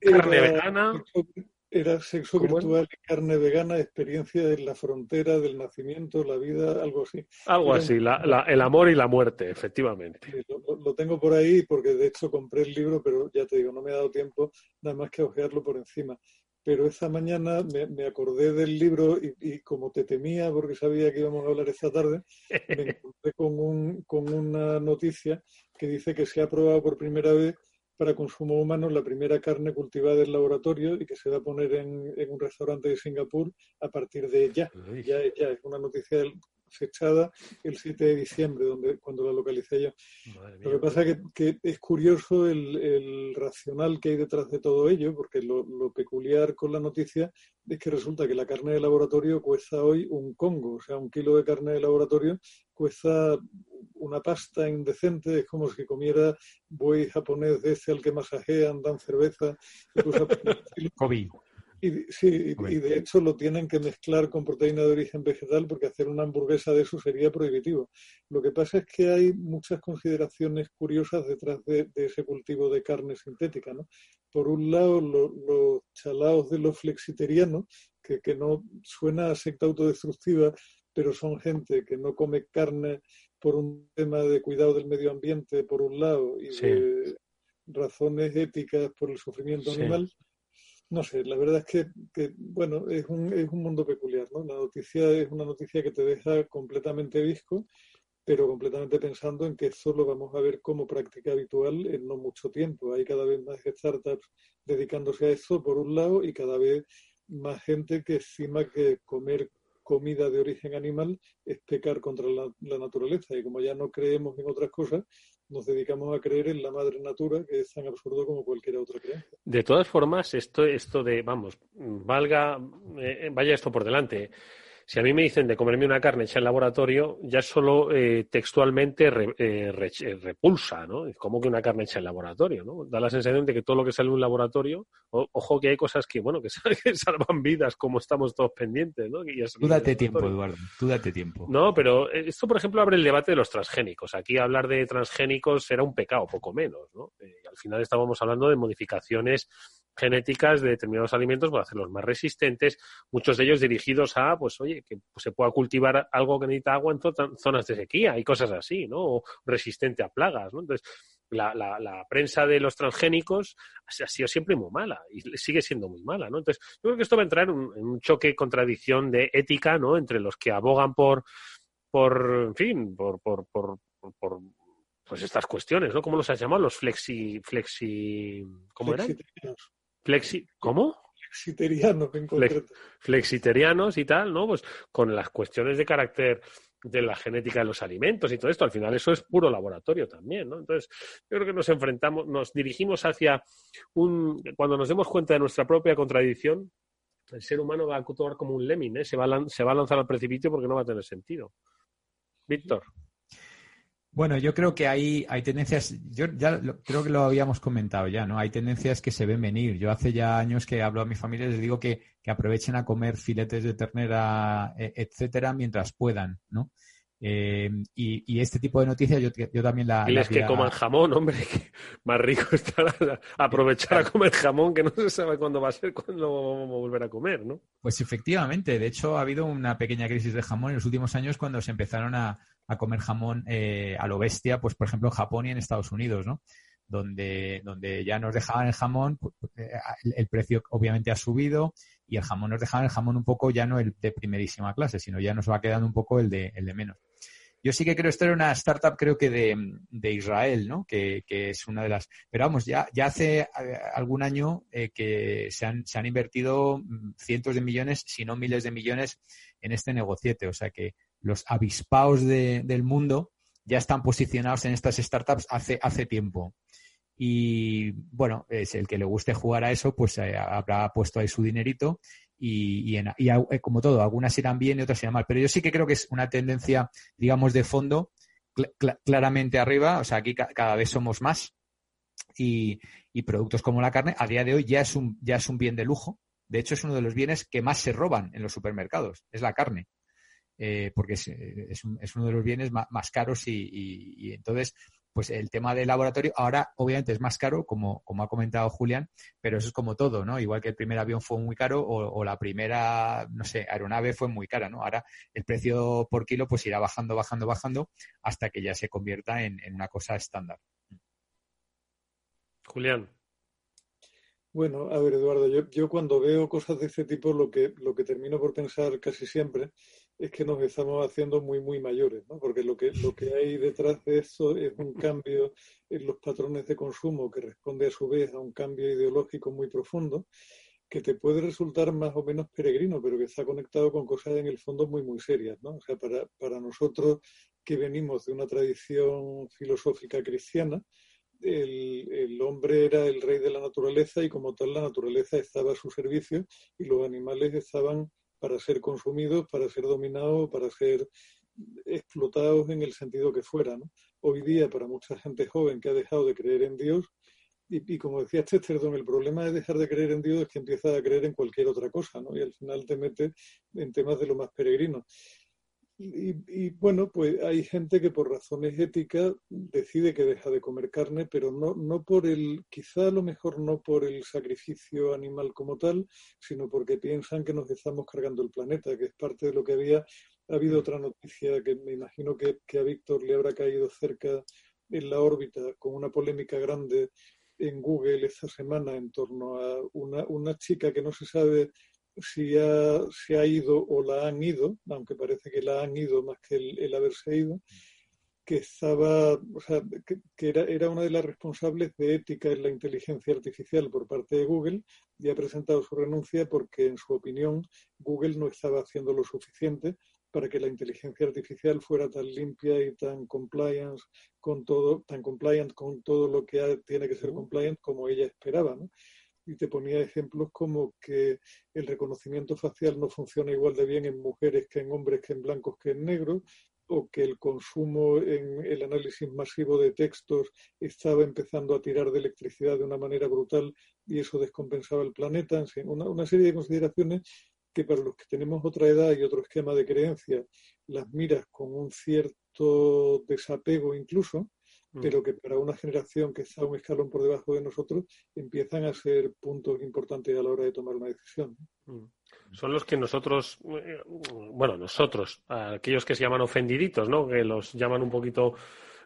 carne vegana. era sexo virtual y carne vegana, experiencia en la frontera del nacimiento, la vida, algo así. Algo así, el amor y la muerte, efectivamente. lo, lo, tengo por ahí porque de hecho compré el libro, pero ya te digo, no me ha dado tiempo nada más que ojearlo por encima pero esa mañana me, acordé del libro y, como te temía porque sabía que íbamos a hablar esta tarde, me encontré con, un, con una noticia que dice que se ha probado por primera vez para consumo humano la primera carne cultivada en laboratorio y que se va a poner en, un restaurante de Singapur a partir de ya. Ya, ya es una noticia fechada el 7 de diciembre, donde, cuando la localicé yo. Lo que pasa es que, es curioso el, racional que hay detrás de todo ello, porque lo, peculiar con la noticia es que resulta que la carne de laboratorio cuesta hoy un congo, o sea, un kilo de carne de laboratorio cuesta una pasta indecente, es como si comiera buey japonés de ese al que masajean, dan cerveza. COVID. Y, sí, y, de hecho lo tienen que mezclar con proteína de origen vegetal porque hacer una hamburguesa de eso sería prohibitivo. Lo que pasa es que hay muchas consideraciones curiosas detrás de, ese cultivo de carne sintética. ¿no? Por un lado, los chalaos de los flexiterianos, que, que no suena a secta autodestructiva, pero son gente que no come carne por un tema de cuidado del medio ambiente, por un lado, y de razones éticas por el sufrimiento animal no sé, la verdad es que, bueno, es un, es un mundo peculiar, ¿no? La noticia es una noticia que te deja completamente visco, pero completamente pensando en que eso lo vamos a ver como práctica habitual en no mucho tiempo. Hay cada vez más startups dedicándose a eso, por un lado, y cada vez más gente que estima que comer comida de origen animal es pecar contra la naturaleza. Y como ya no creemos en otras cosas, nos dedicamos a creer en la madre natura, que es tan absurdo como cualquier otra creencia. De todas formas, esto, esto de, vamos, valga, eh, vaya esto por delante. Si a mí me dicen de comerme una carne hecha en laboratorio, ya solo eh, textualmente eh, eh, repulsa, ¿no? Como que una carne hecha en laboratorio, ¿no? Da la sensación de que todo lo que sale en un laboratorio, ojo que hay cosas que, bueno, que, salvan vidas, como estamos todos pendientes, ¿no? tú date tiempo, Eduardo, tú date tiempo. No, pero esto, por ejemplo, abre el debate de los transgénicos. Aquí hablar de transgénicos era un pecado, poco menos, ¿no? al final estábamos hablando de modificaciones genéticas de determinados alimentos para hacerlos más resistentes, muchos de ellos dirigidos a, pues oye, que se pueda cultivar algo que necesita agua en zonas de sequía y cosas así, ¿no? O resistente a plagas, ¿no? Entonces, la, la, prensa de los transgénicos ha sido siempre muy mala y sigue siendo muy mala, ¿no? Entonces, yo creo que esto va a entrar en un, choque, contradicción de ética, ¿no? Entre los que abogan por, por en fin, por, por, por, por pues estas cuestiones, ¿no? ¿Cómo los has llamado? Los flexi, flexi, ¿cómo eran? Flexi, ¿Cómo? Flexiterianos, en Flexiterianos y tal, ¿no? Pues con las cuestiones de carácter de la genética de los alimentos y todo esto, al final eso es puro laboratorio también, ¿no? Entonces, yo creo que nos enfrentamos, nos dirigimos hacia un, cuando nos demos cuenta de nuestra propia contradicción, el ser humano va a actuar como un lemming, ¿eh? se, va a, se va a lanzar al precipicio porque no va a tener sentido. Víctor. Bueno, yo creo que hay, hay tendencias, yo ya creo que lo habíamos comentado ya, ¿no? Hay tendencias que se ven venir. Yo hace ya años que hablo a mi familia y les digo que, aprovechen a comer filetes de ternera, e, etcétera, mientras puedan, ¿no? Eh, y, este tipo de noticias yo, yo también la... Y que coman jamón, hombre, que más rico estará aprovechar a comer jamón que no se sabe cuándo va a ser, cuándo vamos a volver a comer, ¿no? Pues efectivamente, de hecho ha habido una pequeña crisis de jamón en los últimos años cuando se empezaron a, comer jamón eh, a lo bestia, pues por ejemplo en Japón y en Estados Unidos, ¿no? donde, donde ya nos dejaban el jamón, eh, el, precio obviamente ha subido y el jamón nos dejaban el jamón un poco ya no el de primerísima clase, sino ya nos va quedando un poco el de, el de menos. Yo sí que creo, esto era una startup creo que de, Israel, ¿no? Que, es una de las... Pero vamos, ya, ya hace eh, algún año eh, que se han, se han invertido mm, cientos de millones, si no miles de millones, en este negociete. O sea que los avispaos del mundo ya están posicionados en estas startups hace, hace tiempo. Y bueno, es el que le guste jugar a eso, pues eh, habrá puesto ahí su dinerito y, eh, como todo, algunas irán bien y otras irán mal. Pero yo sí que creo que es una tendencia, digamos, de fondo claramente arriba. O sea, aquí cada vez somos más y, productos como la carne a día de hoy ya es un, ya es un bien de lujo. De hecho, es uno de los bienes que más se roban en los supermercados, es la carne. Eh, porque es, es, uno de los bienes más, caros y, entonces pues el tema del laboratorio ahora obviamente es más caro, como, como ha comentado Julián, pero eso es como todo, ¿no? Igual que el primer avión fue muy caro o, la primera, no sé, aeronave fue muy cara, ¿no? Ahora el precio por kilo pues irá bajando, bajando, bajando hasta que ya se convierta en, en una cosa estándar. Julián. Bueno, a ver, Eduardo, yo, yo cuando veo cosas de este tipo, lo que, lo que termino por pensar casi siempre es que nos estamos haciendo muy, muy mayores, ¿no? Porque lo que, lo que hay detrás de eso es un cambio en los patrones de consumo que responde a su vez a un cambio ideológico muy profundo que te puede resultar más o menos peregrino, pero que está conectado con cosas en el fondo muy, muy serias, ¿no? O sea, para, para nosotros que venimos de una tradición filosófica cristiana, el, el, hombre era el rey de la naturaleza y como tal la naturaleza estaba a su servicio y los animales estaban para ser consumidos, para ser dominados, para ser explotados en el sentido que fuera. Hoy día, para mucha gente joven que ha dejado de creer en Dios, y, como decía Chesterton, el problema de dejar de creer en Dios es que empieza a creer en cualquier otra cosa, ¿no? Y al final te mete en temas de lo más peregrino. Y, bueno, pues hay gente que por razones éticas decide que deja de comer carne, pero no, no por el, quizá a lo mejor no por el sacrificio animal como tal, sino porque piensan que nos estamos cargando el planeta, que es parte de lo que había. Ha habido otra noticia que me imagino que, que a Víctor le habrá caído cerca en la órbita con una polémica grande en Google esta semana en torno a una, una chica que no se sabe si ha, se ha ido o la han ido, aunque parece que la han ido más que el, haberse ido, que estaba, o sea, que, era, era, una de las responsables de ética en la inteligencia artificial por parte de Google y ha presentado su renuncia porque, en su opinión, Google no estaba haciendo lo suficiente para que la inteligencia artificial fuera tan limpia y tan compliance con todo, tan compliant con todo lo que tiene que ser compliant como ella esperaba, ¿no? Y te ponía ejemplos como que el reconocimiento facial no funciona igual de bien en mujeres que en hombres, que en blancos, que en negros, o que el consumo en el análisis masivo de textos estaba empezando a tirar de electricidad de una manera brutal y eso descompensaba el planeta. En una, una serie de consideraciones que para los que tenemos otra edad y otro esquema de creencia, las miras con un cierto desapego incluso, Mm. pero que para una generación que está un escalón por debajo de nosotros empiezan a ser puntos importantes a la hora de tomar una decisión. Mm. Son los que nosotros, eh, bueno, nosotros, aquellos que se llaman ofendiditos, ¿no? Que los llaman un poquito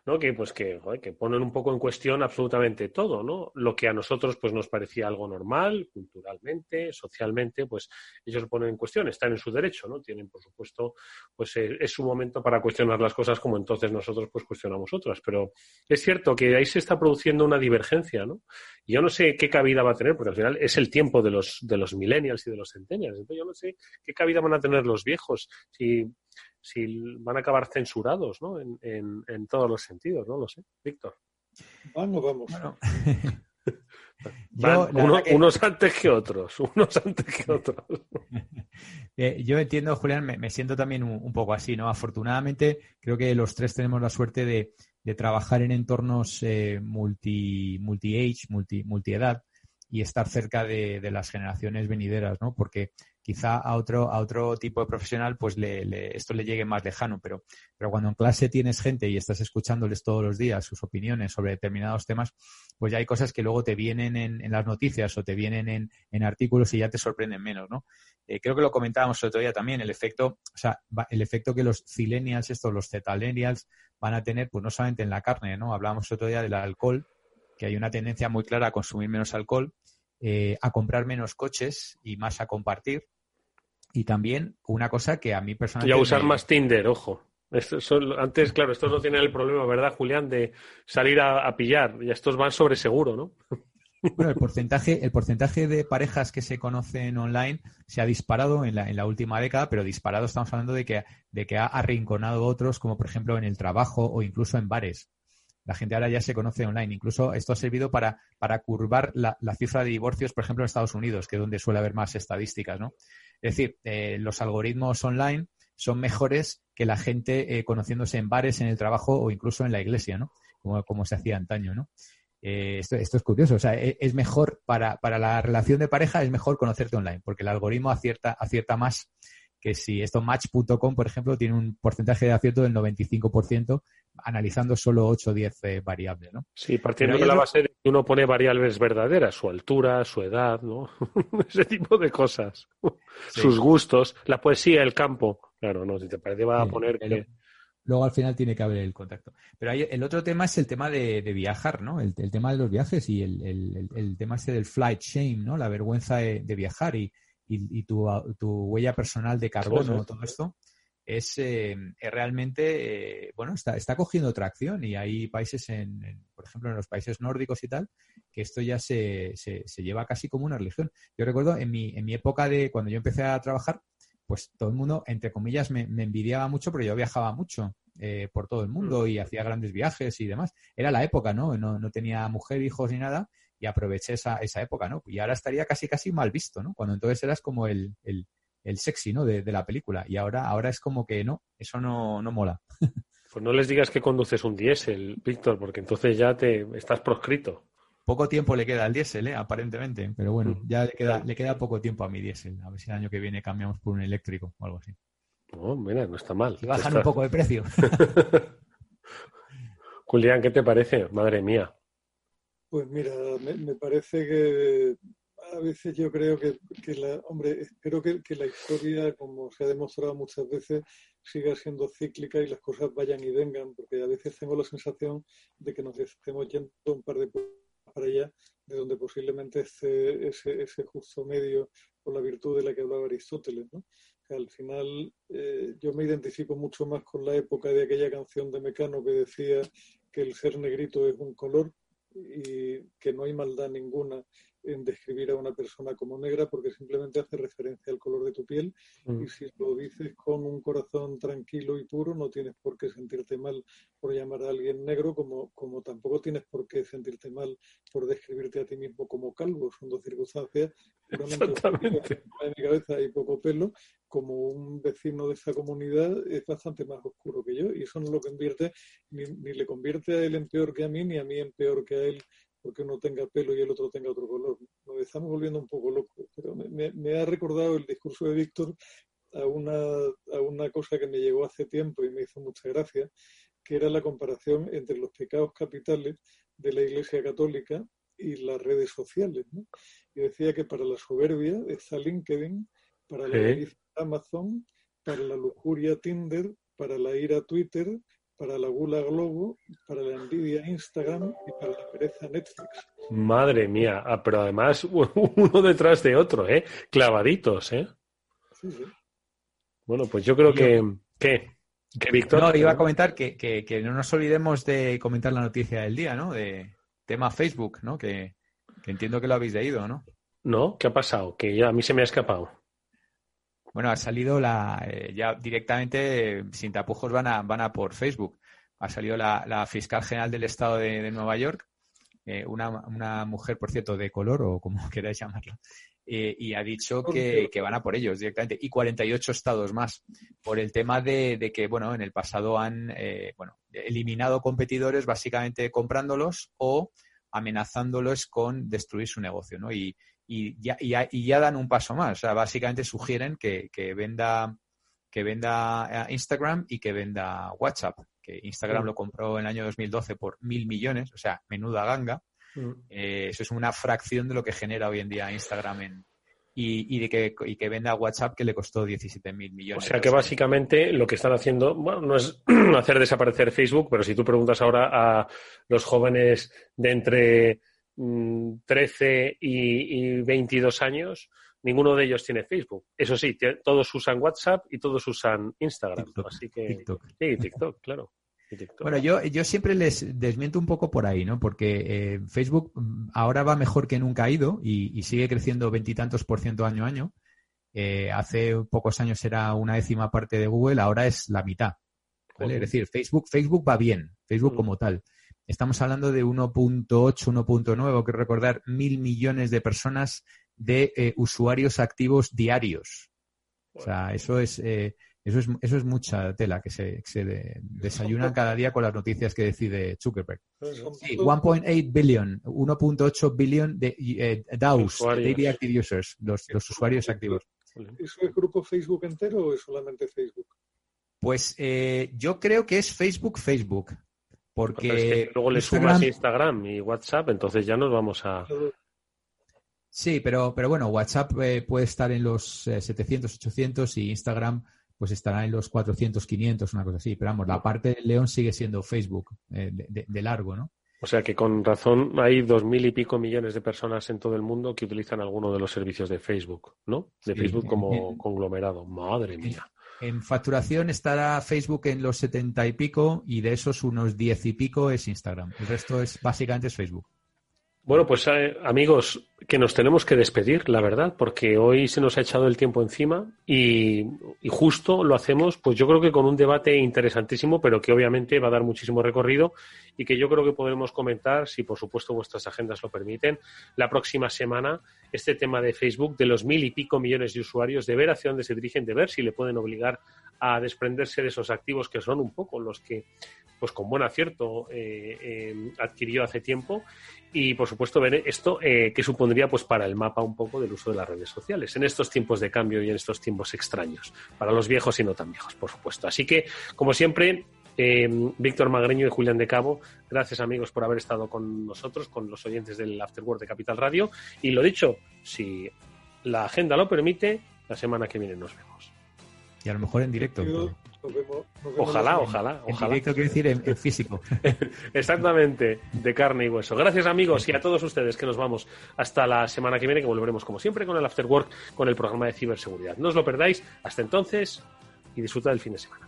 ¿no? Que pues que, que ponen un poco en cuestión absolutamente todo, ¿no? Lo que a nosotros pues nos parecía algo normal, culturalmente, socialmente, pues ellos lo ponen en cuestión, están en su derecho, ¿no? Tienen, por supuesto, pues eh, es su momento para cuestionar las cosas como entonces nosotros pues cuestionamos otras, pero es cierto que ahí se está produciendo una divergencia, ¿no? Y yo no sé qué cabida va a tener, porque al final es el tiempo de los, de los millennials y de los centennials, entonces yo no sé qué cabida van a tener los viejos, si si van a acabar censurados ¿no? en, en, todos los sentidos, no lo sé. Víctor. Vamos, vamos. Unos antes que otros, unos antes que otros. Eh, yo entiendo, Julián, me, siento también un, poco así, ¿no? Afortunadamente, creo que los tres tenemos la suerte de, de trabajar en entornos eh, multi, multi-age, multi, multi-edad, y estar cerca de, de, las generaciones venideras, ¿no? Porque quizá a otro, a otro tipo de profesional, pues le, esto le llegue más lejano, pero, pero cuando en clase tienes gente y estás escuchándoles todos los días sus opiniones sobre determinados temas, pues ya hay cosas que luego te vienen en, en las noticias o te vienen en, en, artículos y ya te sorprenden menos, ¿no? Eh, creo que lo comentábamos el otro día también, el efecto, o sea, el efecto que los zillennials, estos, los zetalenials, van a tener, pues no solamente en la carne, ¿no? Hablábamos el otro día del alcohol, que hay una tendencia muy clara a consumir menos alcohol, eh, a comprar menos coches y más a compartir, y también una cosa que a mí personalmente. Y a usar más Tinder, ojo. antes, claro, estos no tienen el problema, ¿verdad, Julián? De salir a, pillar. Y estos van sobre seguro, ¿no? Bueno, el porcentaje, el porcentaje de parejas que se conocen online se ha disparado en la, en la última década, pero disparado estamos hablando de que, de que ha arrinconado otros, como por ejemplo en el trabajo o incluso en bares. La gente ahora ya se conoce online. Incluso esto ha servido para, para curvar la, la, cifra de divorcios, por ejemplo, en Estados Unidos, que es donde suele haber más estadísticas, ¿no? Es decir, eh, los algoritmos online son mejores que la gente eh, conociéndose en bares, en el trabajo o incluso en la iglesia, ¿no? Como, como se hacía antaño, ¿no? Eh, esto, es curioso. O sea, e, es, mejor para, para, la relación de pareja, es mejor conocerte online, porque el algoritmo acierta, acierta más que si esto Match.com, por ejemplo, tiene un porcentaje de acierto del 95%, analizando solo 8 o 10 eh, variables, ¿no? Sí, partiendo de la base de que uno pone variables verdaderas, su altura, su edad, ¿no? Ese tipo de cosas. Sus gustos, la poesía, el campo. Claro, no, si te parece va a poner que... Luego al final tiene que haber el contacto. Pero hay, el otro tema es el tema de, viajar, ¿no? El, tema de los viajes y el, tema ese del flight shame, ¿no? La vergüenza de, viajar y, y, tu, huella personal de carbono, todo esto es, eh, realmente, eh, bueno, está, está cogiendo tracción y hay países, en, por ejemplo, en los países nórdicos y tal, que esto ya se, se, lleva casi como una religión. Yo recuerdo en mi, en mi época de cuando yo empecé a trabajar, pues todo el mundo, entre comillas, me, envidiaba mucho, pero yo viajaba mucho eh, por todo el mundo mm. y hacía grandes viajes y demás. Era la época, ¿no? No, no tenía mujer, hijos ni nada y aproveché esa, esa época, ¿no? Y ahora estaría casi, casi mal visto, ¿no? Cuando entonces eras como el, el el sexy, ¿no? De, la película. Y ahora, ahora es como que no, eso no, no mola. Pues no les digas que conduces un diésel, Víctor, porque entonces ya te estás proscrito. Poco tiempo le queda al diésel, ¿eh? aparentemente, pero bueno, mm. ya le queda, le queda poco tiempo a mi diésel. A ver si el año que viene cambiamos por un eléctrico o algo así. No, mira, no está mal. Y bajan un poco de precio. Julián, ¿qué te parece? Madre mía. Pues mira, me parece que a veces yo creo que, la, hombre, espero que, la historia, como se ha demostrado muchas veces, siga siendo cíclica y las cosas vayan y vengan, porque a veces tengo la sensación de que nos estemos yendo un par de para allá, de donde posiblemente esté ese, ese justo medio con la virtud de la que hablaba Aristóteles, ¿no? Que al final eh, yo me identifico mucho más con la época de aquella canción de Mecano que decía que el ser negrito es un color y que no hay maldad ninguna en describir a una persona como negra porque simplemente hace referencia al color de tu piel mm. y si lo dices con un corazón tranquilo y puro no tienes por qué sentirte mal por llamar a alguien negro como, como tampoco tienes por qué sentirte mal por describirte a ti mismo como calvo. Son dos circunstancias Exactamente. en mi cabeza hay poco pelo como un vecino de esa comunidad es bastante más oscuro que yo y eso no lo convierte ni, ni le convierte a él en peor que a mí ni a mí en peor que a él porque uno tenga pelo y el otro tenga otro color. Nos estamos volviendo un poco locos, pero me, ha recordado el discurso de Víctor a una, a una cosa que me llegó hace tiempo y me hizo mucha gracia, que era la comparación entre los pecados capitales de la Iglesia Católica y las redes sociales. Y decía que para la soberbia está LinkedIn, para la Amazon, para la lujuria Tinder, para la ira Twitter, para la gula Globo, para la envidia Instagram y para la pereza Netflix. Madre mía, ah, pero además uno detrás de otro, ¿eh? Clavaditos, ¿eh? Sí, sí. Bueno, pues yo creo que... ¿Qué? Que Víctor... No, iba a comentar que, que, no nos olvidemos de comentar la noticia del día, ¿no? De tema Facebook, ¿no? Que, que entiendo que lo habéis leído, ¿no? No, ¿qué ha pasado? Que ya a mí se me ha escapado. Bueno, ha salido la, eh, ya directamente, sin tapujos, van a, van a por Facebook. Ha salido la, fiscal general del estado de, Nueva York, eh, una, mujer, por cierto, de color o como queráis llamarlo, eh, y ha dicho que, van a por ellos directamente. Y 48 estados más, por el tema de, que, bueno, en el pasado han, bueno, eliminado competidores básicamente comprándolos o amenazándolos con destruir su negocio, ¿no? Y, y, ya, y, ya, y ya dan un paso más. O sea, básicamente sugieren que, que venda que venda eh, Instagram y que venda WhatsApp, que Instagram Mm. lo compró en el año 2012 por mil millones, o sea, menuda ganga. Mm. Eh, eso es una fracción de lo que genera hoy en día Instagram en, y, y de que, y que venda WhatsApp que le costó 17 mil O millones. sea que básicamente lo que están haciendo, bueno, no es hacer desaparecer Facebook, pero si tú preguntas ahora a los jóvenes de entre 13 y, y 22 años, ninguno de ellos tiene Facebook. Eso sí, todos usan WhatsApp y todos usan Instagram. Así que TikTok. sí, TikTok, claro. TikTok. Bueno, yo, yo siempre les desmiento un poco por ahí, ¿no? Porque eh, Facebook mm, ahora va mejor que nunca ha ido y, y sigue creciendo veintitantos por ciento año a año. Eh, hace pocos años era una décima parte de Google, ahora es la mitad. Es decir, Facebook, Facebook va bien, Facebook Mm. como tal. Estamos hablando de 1.8, 1.9, quiero recordar, mil millones de personas de eh, usuarios activos diarios. O sea, eso es, eh, eso es, eso es mucha tela que se, que se de- desayunan cada día con las noticias que decide Zuckerberg. Sí, 1.8 billion, 1.8 billion de eh, DAOs. Daily Active Users, los, los usuarios activos. ¿Eso es grupo Facebook entero o es solamente Facebook? Pues eh, yo creo que es Facebook, Facebook. Porque Pero es que luego le Instagram- sumas Instagram y WhatsApp, entonces ya nos vamos a... Sí, pero, pero bueno, WhatsApp eh, puede estar en los eh, 700, 800 y Instagram pues estará en los 400, 500, una cosa así. Pero vamos, la parte del león sigue siendo Facebook, eh, de, largo, ¿no? O sea que con razón hay dos mil y pico millones de personas en todo el mundo que utilizan alguno de los servicios de Facebook, ¿no? De Sí, Facebook como conglomerado. Madre mía. En facturación estará Facebook en los 70 y pico y de esos unos 10 y pico es Instagram. El resto es básicamente es Facebook. Bueno, pues eh, amigos, que nos tenemos que despedir, la verdad, porque hoy se nos ha echado el tiempo encima y, y justo lo hacemos, pues yo creo que con un debate interesantísimo, pero que obviamente va a dar muchísimo recorrido y que yo creo que podremos comentar, si por supuesto vuestras agendas lo permiten, la próxima semana, este tema de Facebook, de los mil y pico millones de usuarios, de ver hacia dónde se dirigen, de ver si le pueden obligar a desprenderse de esos activos que son un poco los que, pues con buen acierto, eh, eh, adquirió hace tiempo. Y por supuesto ver esto eh, que supondría pues para el mapa un poco del uso de las redes sociales en estos tiempos de cambio y en estos tiempos extraños para los viejos y no tan viejos por supuesto. Así que como siempre eh, Víctor Magreño y Julián de Cabo gracias amigos por haber estado con nosotros con los oyentes del Afterword de Capital Radio. Y lo dicho si la agenda lo permite la semana que viene nos vemos Y a lo mejor en directo. Nos vemos- nos vemos ojalá ojalá En ojalá directo quiero decir en, en físico. Exactamente, de carne y hueso. Gracias amigos y a todos ustedes que nos vamos hasta la semana que viene, que volveremos como siempre con el After Work, con el programa de ciberseguridad. No os lo perdáis. Hasta entonces y disfruta del fin de semana.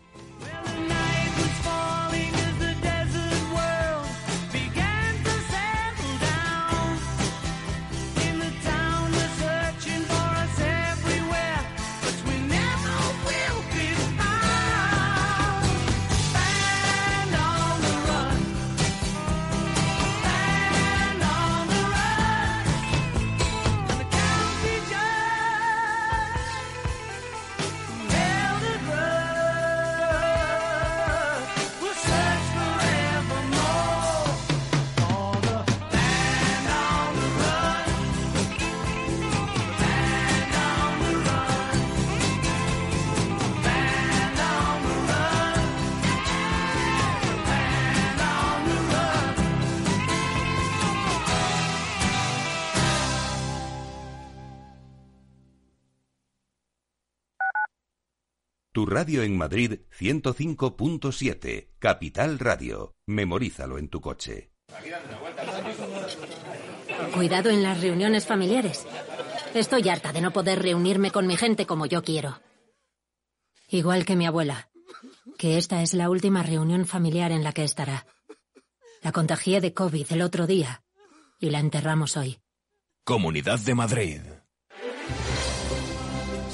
Radio en Madrid 105.7, Capital Radio. Memorízalo en tu coche. Cuidado en las reuniones familiares. Estoy harta de no poder reunirme con mi gente como yo quiero. Igual que mi abuela, que esta es la última reunión familiar en la que estará. La contagié de COVID el otro día y la enterramos hoy. Comunidad de Madrid.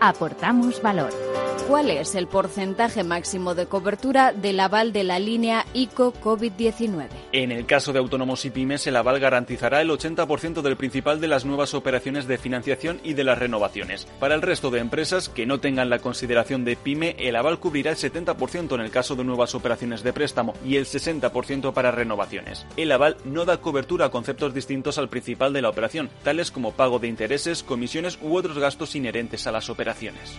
Aportamos valor. ¿Cuál es el porcentaje máximo de cobertura del aval de la línea ICO COVID-19? En el caso de autónomos y pymes, el aval garantizará el 80% del principal de las nuevas operaciones de financiación y de las renovaciones. Para el resto de empresas que no tengan la consideración de pyme, el aval cubrirá el 70% en el caso de nuevas operaciones de préstamo y el 60% para renovaciones. El aval no da cobertura a conceptos distintos al principal de la operación, tales como pago de intereses, comisiones u otros gastos inherentes a las operaciones.